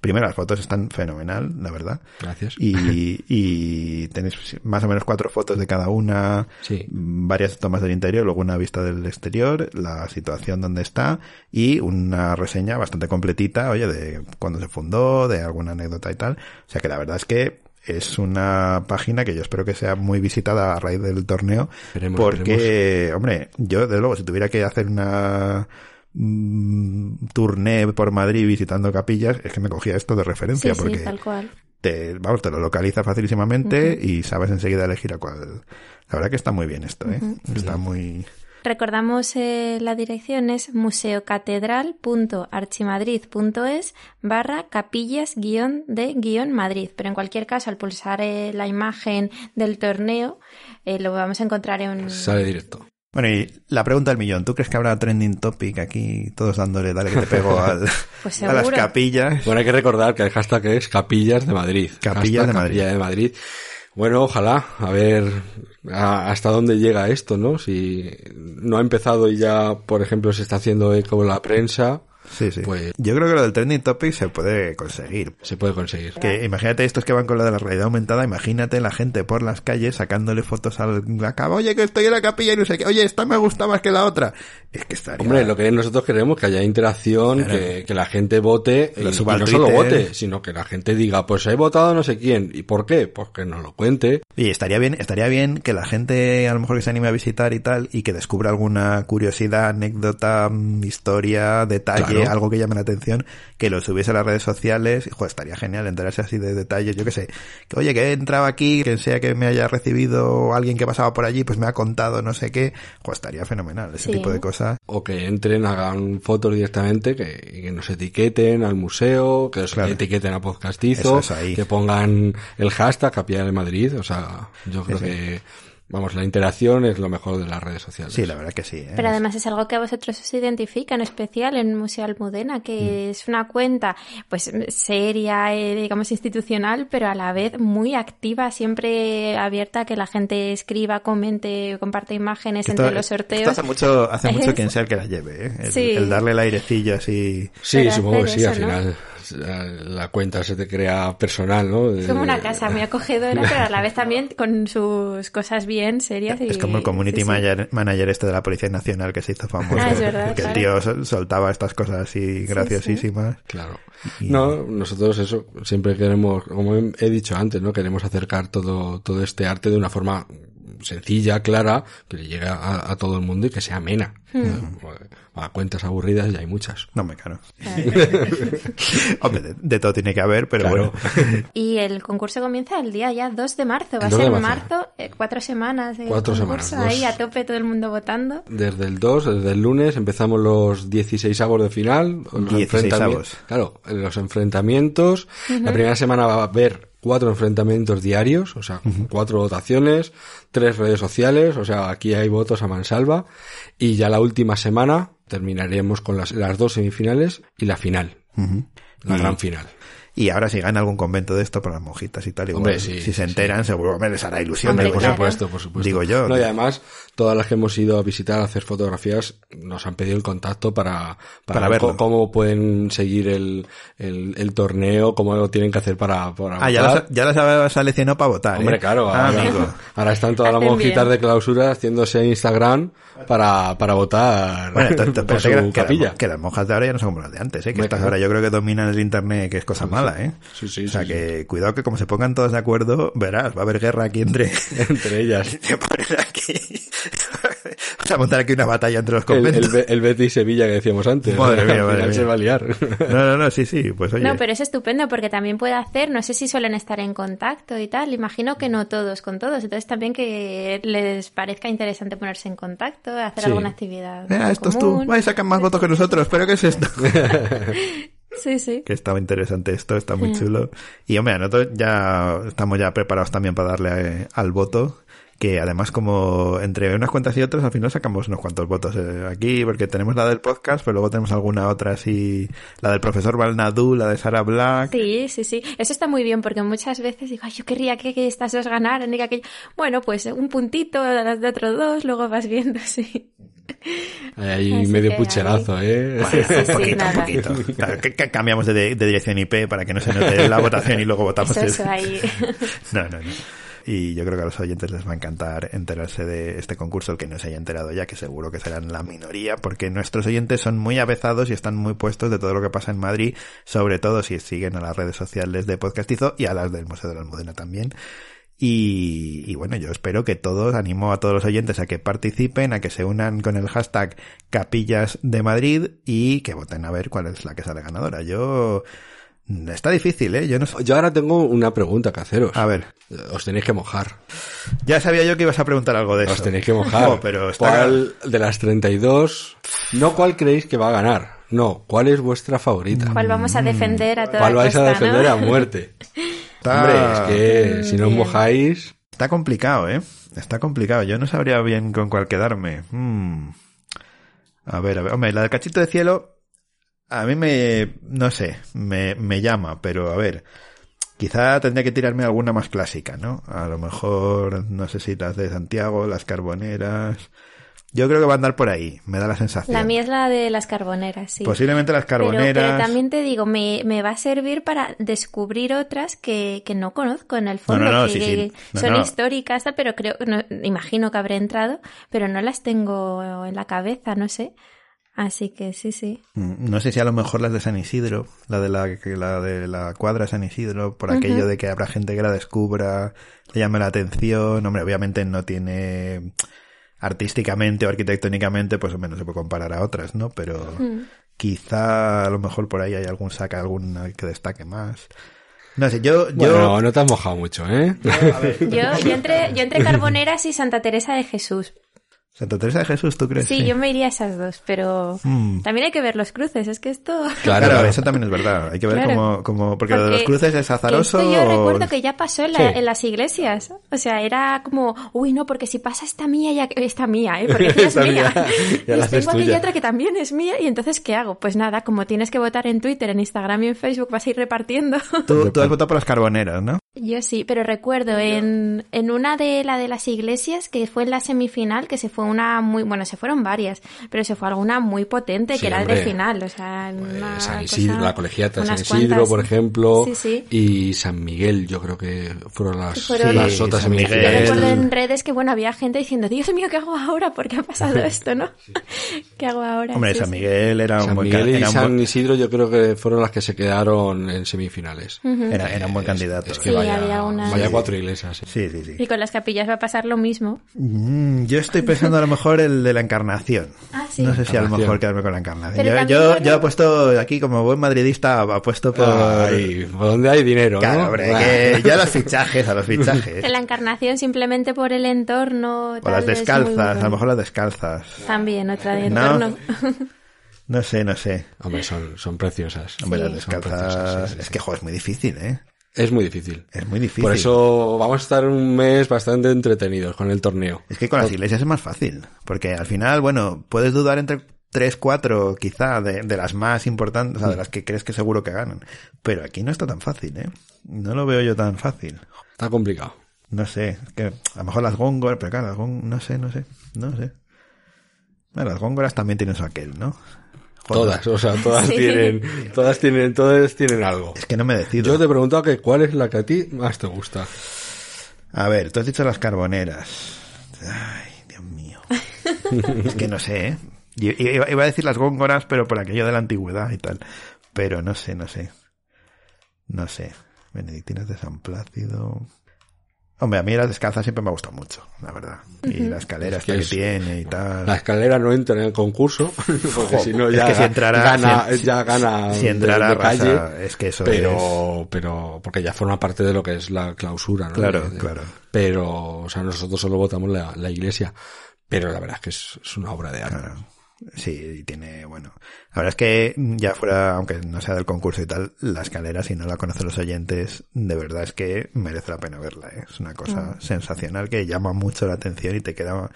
primero, las fotos están fenomenal, la verdad. Gracias. Y, y tenéis más o menos cuatro fotos de cada una, Sí. varias tomas del interior, luego una vista del exterior, la situación donde está y una reseña bastante completita, oye, de cuándo se fundó, de alguna anécdota y tal. O sea que la verdad es que es una página que yo espero que sea muy visitada a raíz del torneo, Esperemos, porque, hombre, yo desde luego si tuviera que hacer una mm, tournée por Madrid visitando capillas, es que me cogía esto de referencia, sí, porque tal cual. te, vamos, te lo localiza facilísimamente y sabes enseguida elegir a cuál. La verdad que está muy bien esto, ¿eh? Está muy... Recordamos eh, la dirección es museocatedral.archimadrid.es barra capillas guion de guion Madrid. Pero en cualquier caso, al pulsar eh, la imagen del torneo, eh, lo vamos a encontrar en... Sale directo. Bueno, y la pregunta del millón. ¿Tú crees que habrá trending topic aquí, todos dándole, dale que te pego al, Pues a las capillas? Bueno, hay que recordar que el hashtag es Capillas de Madrid. Capillas Hashtag de Madrid. Capilla de Madrid. Bueno, ojalá, a ver a- hasta dónde llega esto, ¿no? Si no ha empezado y ya, por ejemplo, se está haciendo eco en la prensa, Sí, sí. Pues- Yo creo que lo del trending topic se puede conseguir. se puede conseguir. Que imagínate estos que van con lo de la realidad aumentada, imagínate la gente por las calles sacándole fotos a la cama, oye que estoy en la capilla y no sé qué, oye esta me gusta más que la otra. Es que estaría... Hombre, lo que nosotros queremos que haya interacción, Claro. que, que la gente vote, y, y al no solo Twitter. vote, sino que la gente diga, pues he votado no sé quién. ¿Y por qué? Pues que nos lo cuente. Y estaría bien, estaría bien que la gente a lo mejor que se anime a visitar y tal y que descubra alguna curiosidad, anécdota, mm, historia, detalle, Claro. Algo que llame la atención, que lo subiese a las redes sociales, y, joder, estaría genial enterarse así de detalles, yo qué sé, que oye, que he entrado aquí, quien sea que me haya recibido alguien que pasaba por allí, pues me ha contado no sé qué, joder, estaría fenomenal, ese Sí. tipo de cosas. O que entren, hagan fotos directamente, que, y que nos etiqueten al museo, que nos Claro. etiqueten a Podcastizo, es ahí. que pongan el hashtag Capilla de Madrid. O sea, yo creo sí. que, vamos, la interacción es lo mejor de las redes sociales. Sí, la verdad que sí. ¿eh? Pero además es algo que a vosotros os identifica en especial en Museo Almudena, que es una cuenta pues seria, eh, digamos institucional, pero a la vez muy activa, siempre abierta a que la gente escriba, comente, comparte imágenes Esto- entre los esto sorteos. hace mucho, hace mucho Es- quien sea el que la lleve, ¿eh? el, Sí. el darle el airecillo así. Sí, Pero supongo que sí, al ¿no? La cuenta se te crea personal, ¿no? Es como Eh, una casa muy acogedora, pero a la vez también con sus cosas bien serias. Y, Es como el community sí, sí. manager, manager este de la Policía Nacional que se hizo famoso. Ah, es verdad, que el tío sol- soltaba estas cosas así graciosísimas. Claro. No, nosotros eso siempre queremos, como he dicho antes, ¿no? Queremos acercar todo, todo este arte de una forma sencilla, clara, que le llegue a, a todo el mundo y que sea amena. Joder, A cuentas aburridas ya hay muchas. No me caro. Hombre, de, de todo tiene que haber, pero Claro. bueno. Y el concurso comienza el día ya 2 de marzo. Va a 2 ser en marzo. eh, cuatro semanas de Cuatro concurso. semanas, Ahí dos. a tope todo el mundo votando. Desde el 2, desde el lunes, empezamos los 16 avos de final. Los 16 enfrentami- avos. Claro, los enfrentamientos. La primera semana va a haber cuatro enfrentamientos diarios, o sea, cuatro votaciones, tres redes sociales, o sea, aquí hay votos a mansalva. Y ya la última semana terminaremos con las, las dos semifinales y la final. La gran final. Y ahora si gana algún convento de esto por las monjitas y tal, igual, Hombre, sí, si se sí. enteran, seguro me les hará ilusión. Hombre, digo por supuesto, por supuesto. Digo yo. No, y además, todas las que hemos ido a visitar a hacer fotografías nos han pedido el contacto para, para, co- cómo pueden seguir el, el, el torneo, cómo lo tienen que hacer para, para Ah, ya votar. las, ya las había seleccionado para votar. Hombre, ¿eh? claro, Ah, ahora, amigo. ahora están todas las monjitas de clausura haciéndose en Instagram para, para votar Bueno, esto- por su que, capilla. las, que las monjas de ahora ya no son como las de antes, ¿eh? que estas ahora yo creo que dominan el internet, que es cosa mala, ¿eh? Sí, sí, o sea sí, que cuidado que como se pongan todos de acuerdo, verás, va a haber guerra aquí entre... Entre ellas. se ponen aquí... Vamos a montar aquí una batalla entre los El, el, conventos. Be- el Betis Sevilla que decíamos antes. Madre mía, madre mía. se va a liar. No, no, no, sí, sí, pues oye. No, pero es estupendo porque también puede hacer, no sé si suelen estar en contacto y tal, imagino que no todos con todos, entonces también que les parezca interesante ponerse en contacto, hacer Sí. alguna actividad. Ah, en esto es tú. común. Vais, sacan más votos que nosotros, pero ¿qué es esto? Sí, sí. que estaba interesante esto, está muy chulo. Y hombre, nosotros ya estamos ya preparados también para darle eh, al voto. Que además, como entre unas cuantas y otras, al final sacamos unos cuantos votos eh, aquí, porque tenemos la del podcast, pero luego tenemos alguna otra así, la del profesor Balnadú, la de Sara Black. Sí, sí, sí. Eso está muy bien porque muchas veces digo, Ay, yo querría que, que estas dos ganaran y que aquello. Bueno, pues un puntito, las de otros dos, luego vas viendo, sí. Hay ahí Así medio que pucherazo, ¿eh? Sí, sí, sí, poquito, poquito. Claro, que- que cambiamos de, de dirección IP para que no se note la votación y luego votamos. Eso, el- eso ahí. No, no, no. Y yo creo que a los oyentes les va a encantar enterarse de este concurso, el que no se haya enterado ya, que seguro que serán la minoría, porque nuestros oyentes son muy avezados y están muy puestos de todo lo que pasa en Madrid, sobre todo si siguen a las redes sociales de Podcastizo y a las del Museo de la Almudena también. Y, y bueno, yo espero que todos, animo a todos los oyentes a que participen, a que se unan con el hashtag Capillas de Madrid y que voten a ver cuál es la que sale ganadora. Yo, está difícil, ¿eh? Yo no sé. Yo ahora tengo una pregunta que haceros. A ver, Os tenéis que mojar. ya sabía yo que ibas a preguntar algo de eso. Os tenéis que mojar. Pero está... ¿Cuál de las 32? No cuál creéis que va a ganar. No, ¿cuál es vuestra favorita? ¿Cuál vamos a defender a toda ¿Cuál vais a defender ¿no? a muerte? Está- Hombre, es que si no os mojáis... Está complicado, ¿eh? Está complicado. Yo no sabría bien con cuál quedarme. Hmm. A ver, a ver. Hombre, la del cachito de cielo, a mí me, no sé, me, me llama, pero a ver, quizá tendría que tirarme alguna más clásica, ¿no? A lo mejor, no sé si las de Santiago, las carboneras. Yo creo que va a andar por ahí, me da la sensación. La mía es la de las carboneras, sí. Posiblemente las carboneras. pero también te digo, me, me va a servir para descubrir otras que, que no conozco en el fondo, No, no, no, que sí, son históricas, pero creo, no, imagino que habré entrado, pero no las tengo en la cabeza, no sé. Así que sí, sí. Mm, No sé si a lo mejor las de San Isidro, la de la, que la de la cuadra San Isidro, por aquello de que habrá gente que la descubra, le llame la atención. Hombre, obviamente no tiene artísticamente o arquitectónicamente, pues no se puede comparar a otras, ¿no? Pero quizá a lo mejor por ahí hay algún saca alguna que destaque más. No sé, yo, yo, Bueno, no te has mojado mucho, ¿eh? Yo, yo entre, yo entre carboneras y Santa Teresa de Jesús. Santa Teresa de Jesús, ¿tú crees? Sí, yo me iría a esas dos, pero Mm. también hay que ver los cruces, es que esto... Claro, Claro, eso también es verdad. Hay que ver Claro. cómo, cómo, porque, lo de los Porque cruces es azaroso. Esto yo o- recuerdo que ya pasó en, la- Sí. en las iglesias. O sea, era como, uy, no, porque si pasa esta mía, ya esta mía, ¿eh? Porque esta es Esta mía. ya Y tengo aquella otra que también es mía, y entonces, ¿qué hago? Pues nada, como tienes que votar en Twitter, en Instagram y en Facebook, vas a ir repartiendo. Tú, tú has votado por las carboneras, ¿no? Yo sí, pero recuerdo en, en una de la de las iglesias que fue en la semifinal, que se fue una muy, bueno, se fueron varias, pero se fue alguna muy potente, Sí, que era el de hombre. final, o sea, Pues una San cosa- Isidro, la colegiata San Isidro, cuantas. por ejemplo, Sí, sí. y San Miguel, yo creo que fueron las, Fueron- las Sí, otras San Miguel. Yo semifinales. recuerdo en redes que bueno había gente diciendo, Dios mío, ¿qué hago ahora? ¿Por qué ha pasado esto, no? ¿Qué hago ahora? Hombre, Sí, San. Miguel era un San buen Miguel y era un San buen- Isidro yo creo que fueron las que se quedaron en semifinales. era, era un buen candidato. Es que Sí, vaya, había una- vaya cuatro iglesias. sí. Sí, sí, sí. Y con las capillas va a pasar lo mismo. Mm, yo estoy pensando a lo mejor el de la encarnación. Ah, sí. No sé si a lo mejor quedarme con la encarnación. Pero Yo, yo, yo he puesto aquí como buen madridista, apuesto por... Ay, ¿por dónde hay dinero, Claro, no? hombre, que ya los fichajes, a los fichajes. La encarnación simplemente por el entorno. O las descalzas, a lo mejor las descalzas. También otra de No. entorno. No sé, no sé. Hombre, son, son preciosas. Hombre, Sí. las descalzas... preciosas, sí, sí, Es que, joder, es muy difícil, ¿eh? Es muy difícil. Es muy difícil. Por eso vamos a estar un mes bastante entretenidos con el torneo. Es que con las iglesias es más fácil, porque al final, bueno, puedes dudar entre tres, cuatro, quizá, de, de las más importantes, o sea, de las que crees que seguro que ganan. Pero aquí no está tan fácil, ¿eh? No lo veo yo tan fácil. Está complicado. No sé, es que a lo mejor las góngoras, pero claro, las gón- no sé, no sé, no sé. Bueno, las góngoras también tienen su aquel, ¿no? Joder, Todas, o sea, todas Sí. tienen, todas tienen, todas tienen algo. Es que no me decido. Yo te he preguntado que cuál es la que a ti más te gusta. A ver, tú has dicho las carboneras. Ay, Dios mío. es que no sé, ¿eh? Iba a decir las góngoras, pero por aquello de la antigüedad y tal. Pero no sé, no sé. No sé. Benedictinas de San Plácido. Hombre, a mí las descalzas siempre me ha gustado mucho, la verdad. Y la escalera Es que esta que es- tiene y tal. La escalera no entra en el concurso, porque si no es ya que si entrara- gana, si- ya gana si entrara de, de calle. arrasa, es que eso pero, pero, porque ya forma parte de lo que es la clausura, ¿no? Claro, de- claro. Pero, o sea, nosotros solo votamos la, la iglesia. Pero la verdad es que es, es una obra de arte. Claro. Sí, y tiene, bueno. La verdad es que ya fuera, aunque no sea del concurso y tal, la escalera, si no la conocen los oyentes, de verdad es que merece la pena verla. ¿eh? Es una cosa sensacional que llama mucho la atención y te queda...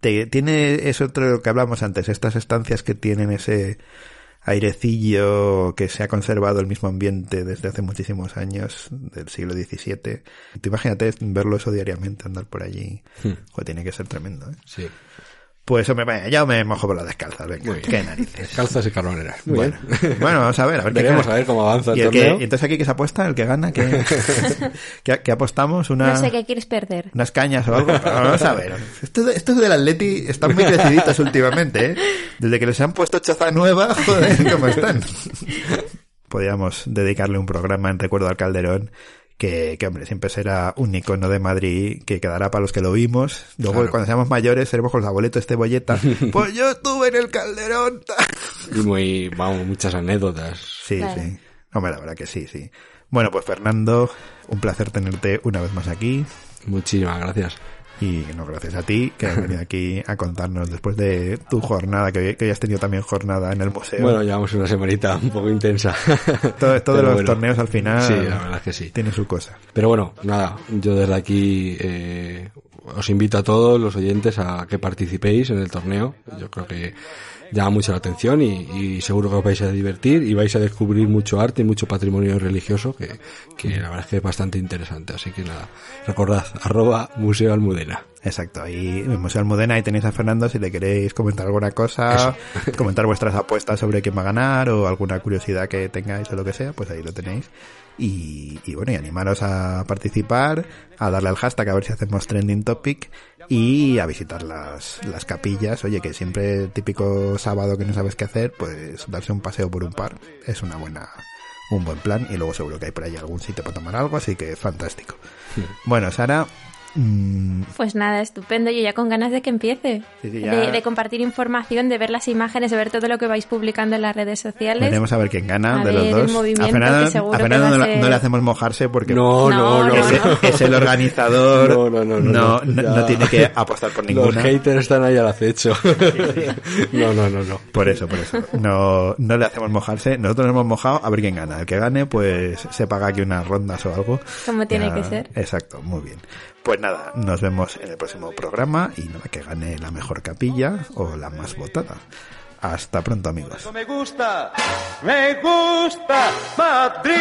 Te, tiene eso otro de lo que hablamos antes, estas estancias que tienen ese airecillo que se ha conservado el mismo ambiente desde hace muchísimos años, del siglo XVII. Tú imagínate verlo eso diariamente, andar por allí. Hmm. Joder, tiene que ser tremendo. ¿eh? Sí. Pues hombre, vaya, yo me mojo por las descalzas, venga, Muy bien. qué narices. Calzas y carboneras. Muy Bueno, bien. bueno, vamos a ver, a ver Veremos a ver cómo avanza el ¿Y, el que- torneo. y entonces aquí que se apuesta, el que gana, ¿qué, qué, qué apostamos? Una, No sé qué quieres perder. unas cañas o algo. Pero vamos a ver. Estos, estos del Atleti están muy creciditos últimamente, ¿eh? Desde que les han puesto choza nueva, joder, ¿cómo están? Podríamos dedicarle un programa en recuerdo al Calderón. Que, que, hombre, siempre será un icono de Madrid que quedará para los que lo vimos. Luego, Claro. cuando seamos mayores, seremos con los abuelitos este bolleta. pues yo estuve en el Calderón. Y muy, vamos, muchas anécdotas. Sí, Claro. sí. Hombre, la verdad que sí, sí. Bueno, pues Fernando, un placer tenerte una vez más aquí. Muchísimas gracias. Y no, gracias a ti, que has venido aquí a contarnos después de tu jornada, que, que hoy has tenido también jornada en el museo. Bueno, llevamos una semanita un poco intensa. todo esto de Pero los bueno. torneos al final Sí, la verdad es que sí. tiene su cosa. Pero bueno, nada, yo desde aquí eh, os invito a todos los oyentes a que participéis en el torneo. Yo creo que llama mucho la atención y, y seguro que os vais a divertir y vais a descubrir mucho arte y mucho patrimonio religioso que, que la verdad es que es bastante interesante. Así que nada, recordad, arroba Museo Almudena. Exacto, ahí en Museo Almudena ahí tenéis a Fernando si le queréis comentar alguna cosa, comentar vuestras apuestas sobre quién va a ganar o alguna curiosidad que tengáis o lo que sea, pues ahí lo tenéis. Y, y bueno, y animaros a participar, a darle al hashtag a ver si hacemos trending topic y a visitar las, las capillas. Oye, que siempre típico sábado que no sabes qué hacer, pues darse un paseo por un par es una buena, un buen plan y luego seguro que hay por ahí algún sitio para tomar algo, así que fantástico. Bueno, Sara, mm, Pues nada, estupendo. Yo ya con ganas de que empiece. Sí, sí, ya. de, de compartir información, de ver las imágenes, de ver todo lo que vais publicando en las redes sociales. Veremos a ver quién gana A de ver los el dos. movimiento, a Fernando, a Fernando no, le- ser- no le hacemos mojarse porque No, no, No, no. es, no. es el organizador. No, no, no, no, no, tiene que apostar por Los ninguna. haters están ahí al acecho. no, no, no, no. Por eso, por eso. No, no le hacemos mojarse. Nosotros nos hemos mojado a ver quién gana. El que gane, pues se paga aquí unas rondas o algo. Como tiene Ya- que ser. Exacto, muy bien. Pues nada, nos vemos en el próximo programa y nada, que gane la mejor capilla o la más votada. Hasta pronto, amigos. Me gusta, me gusta Madrid.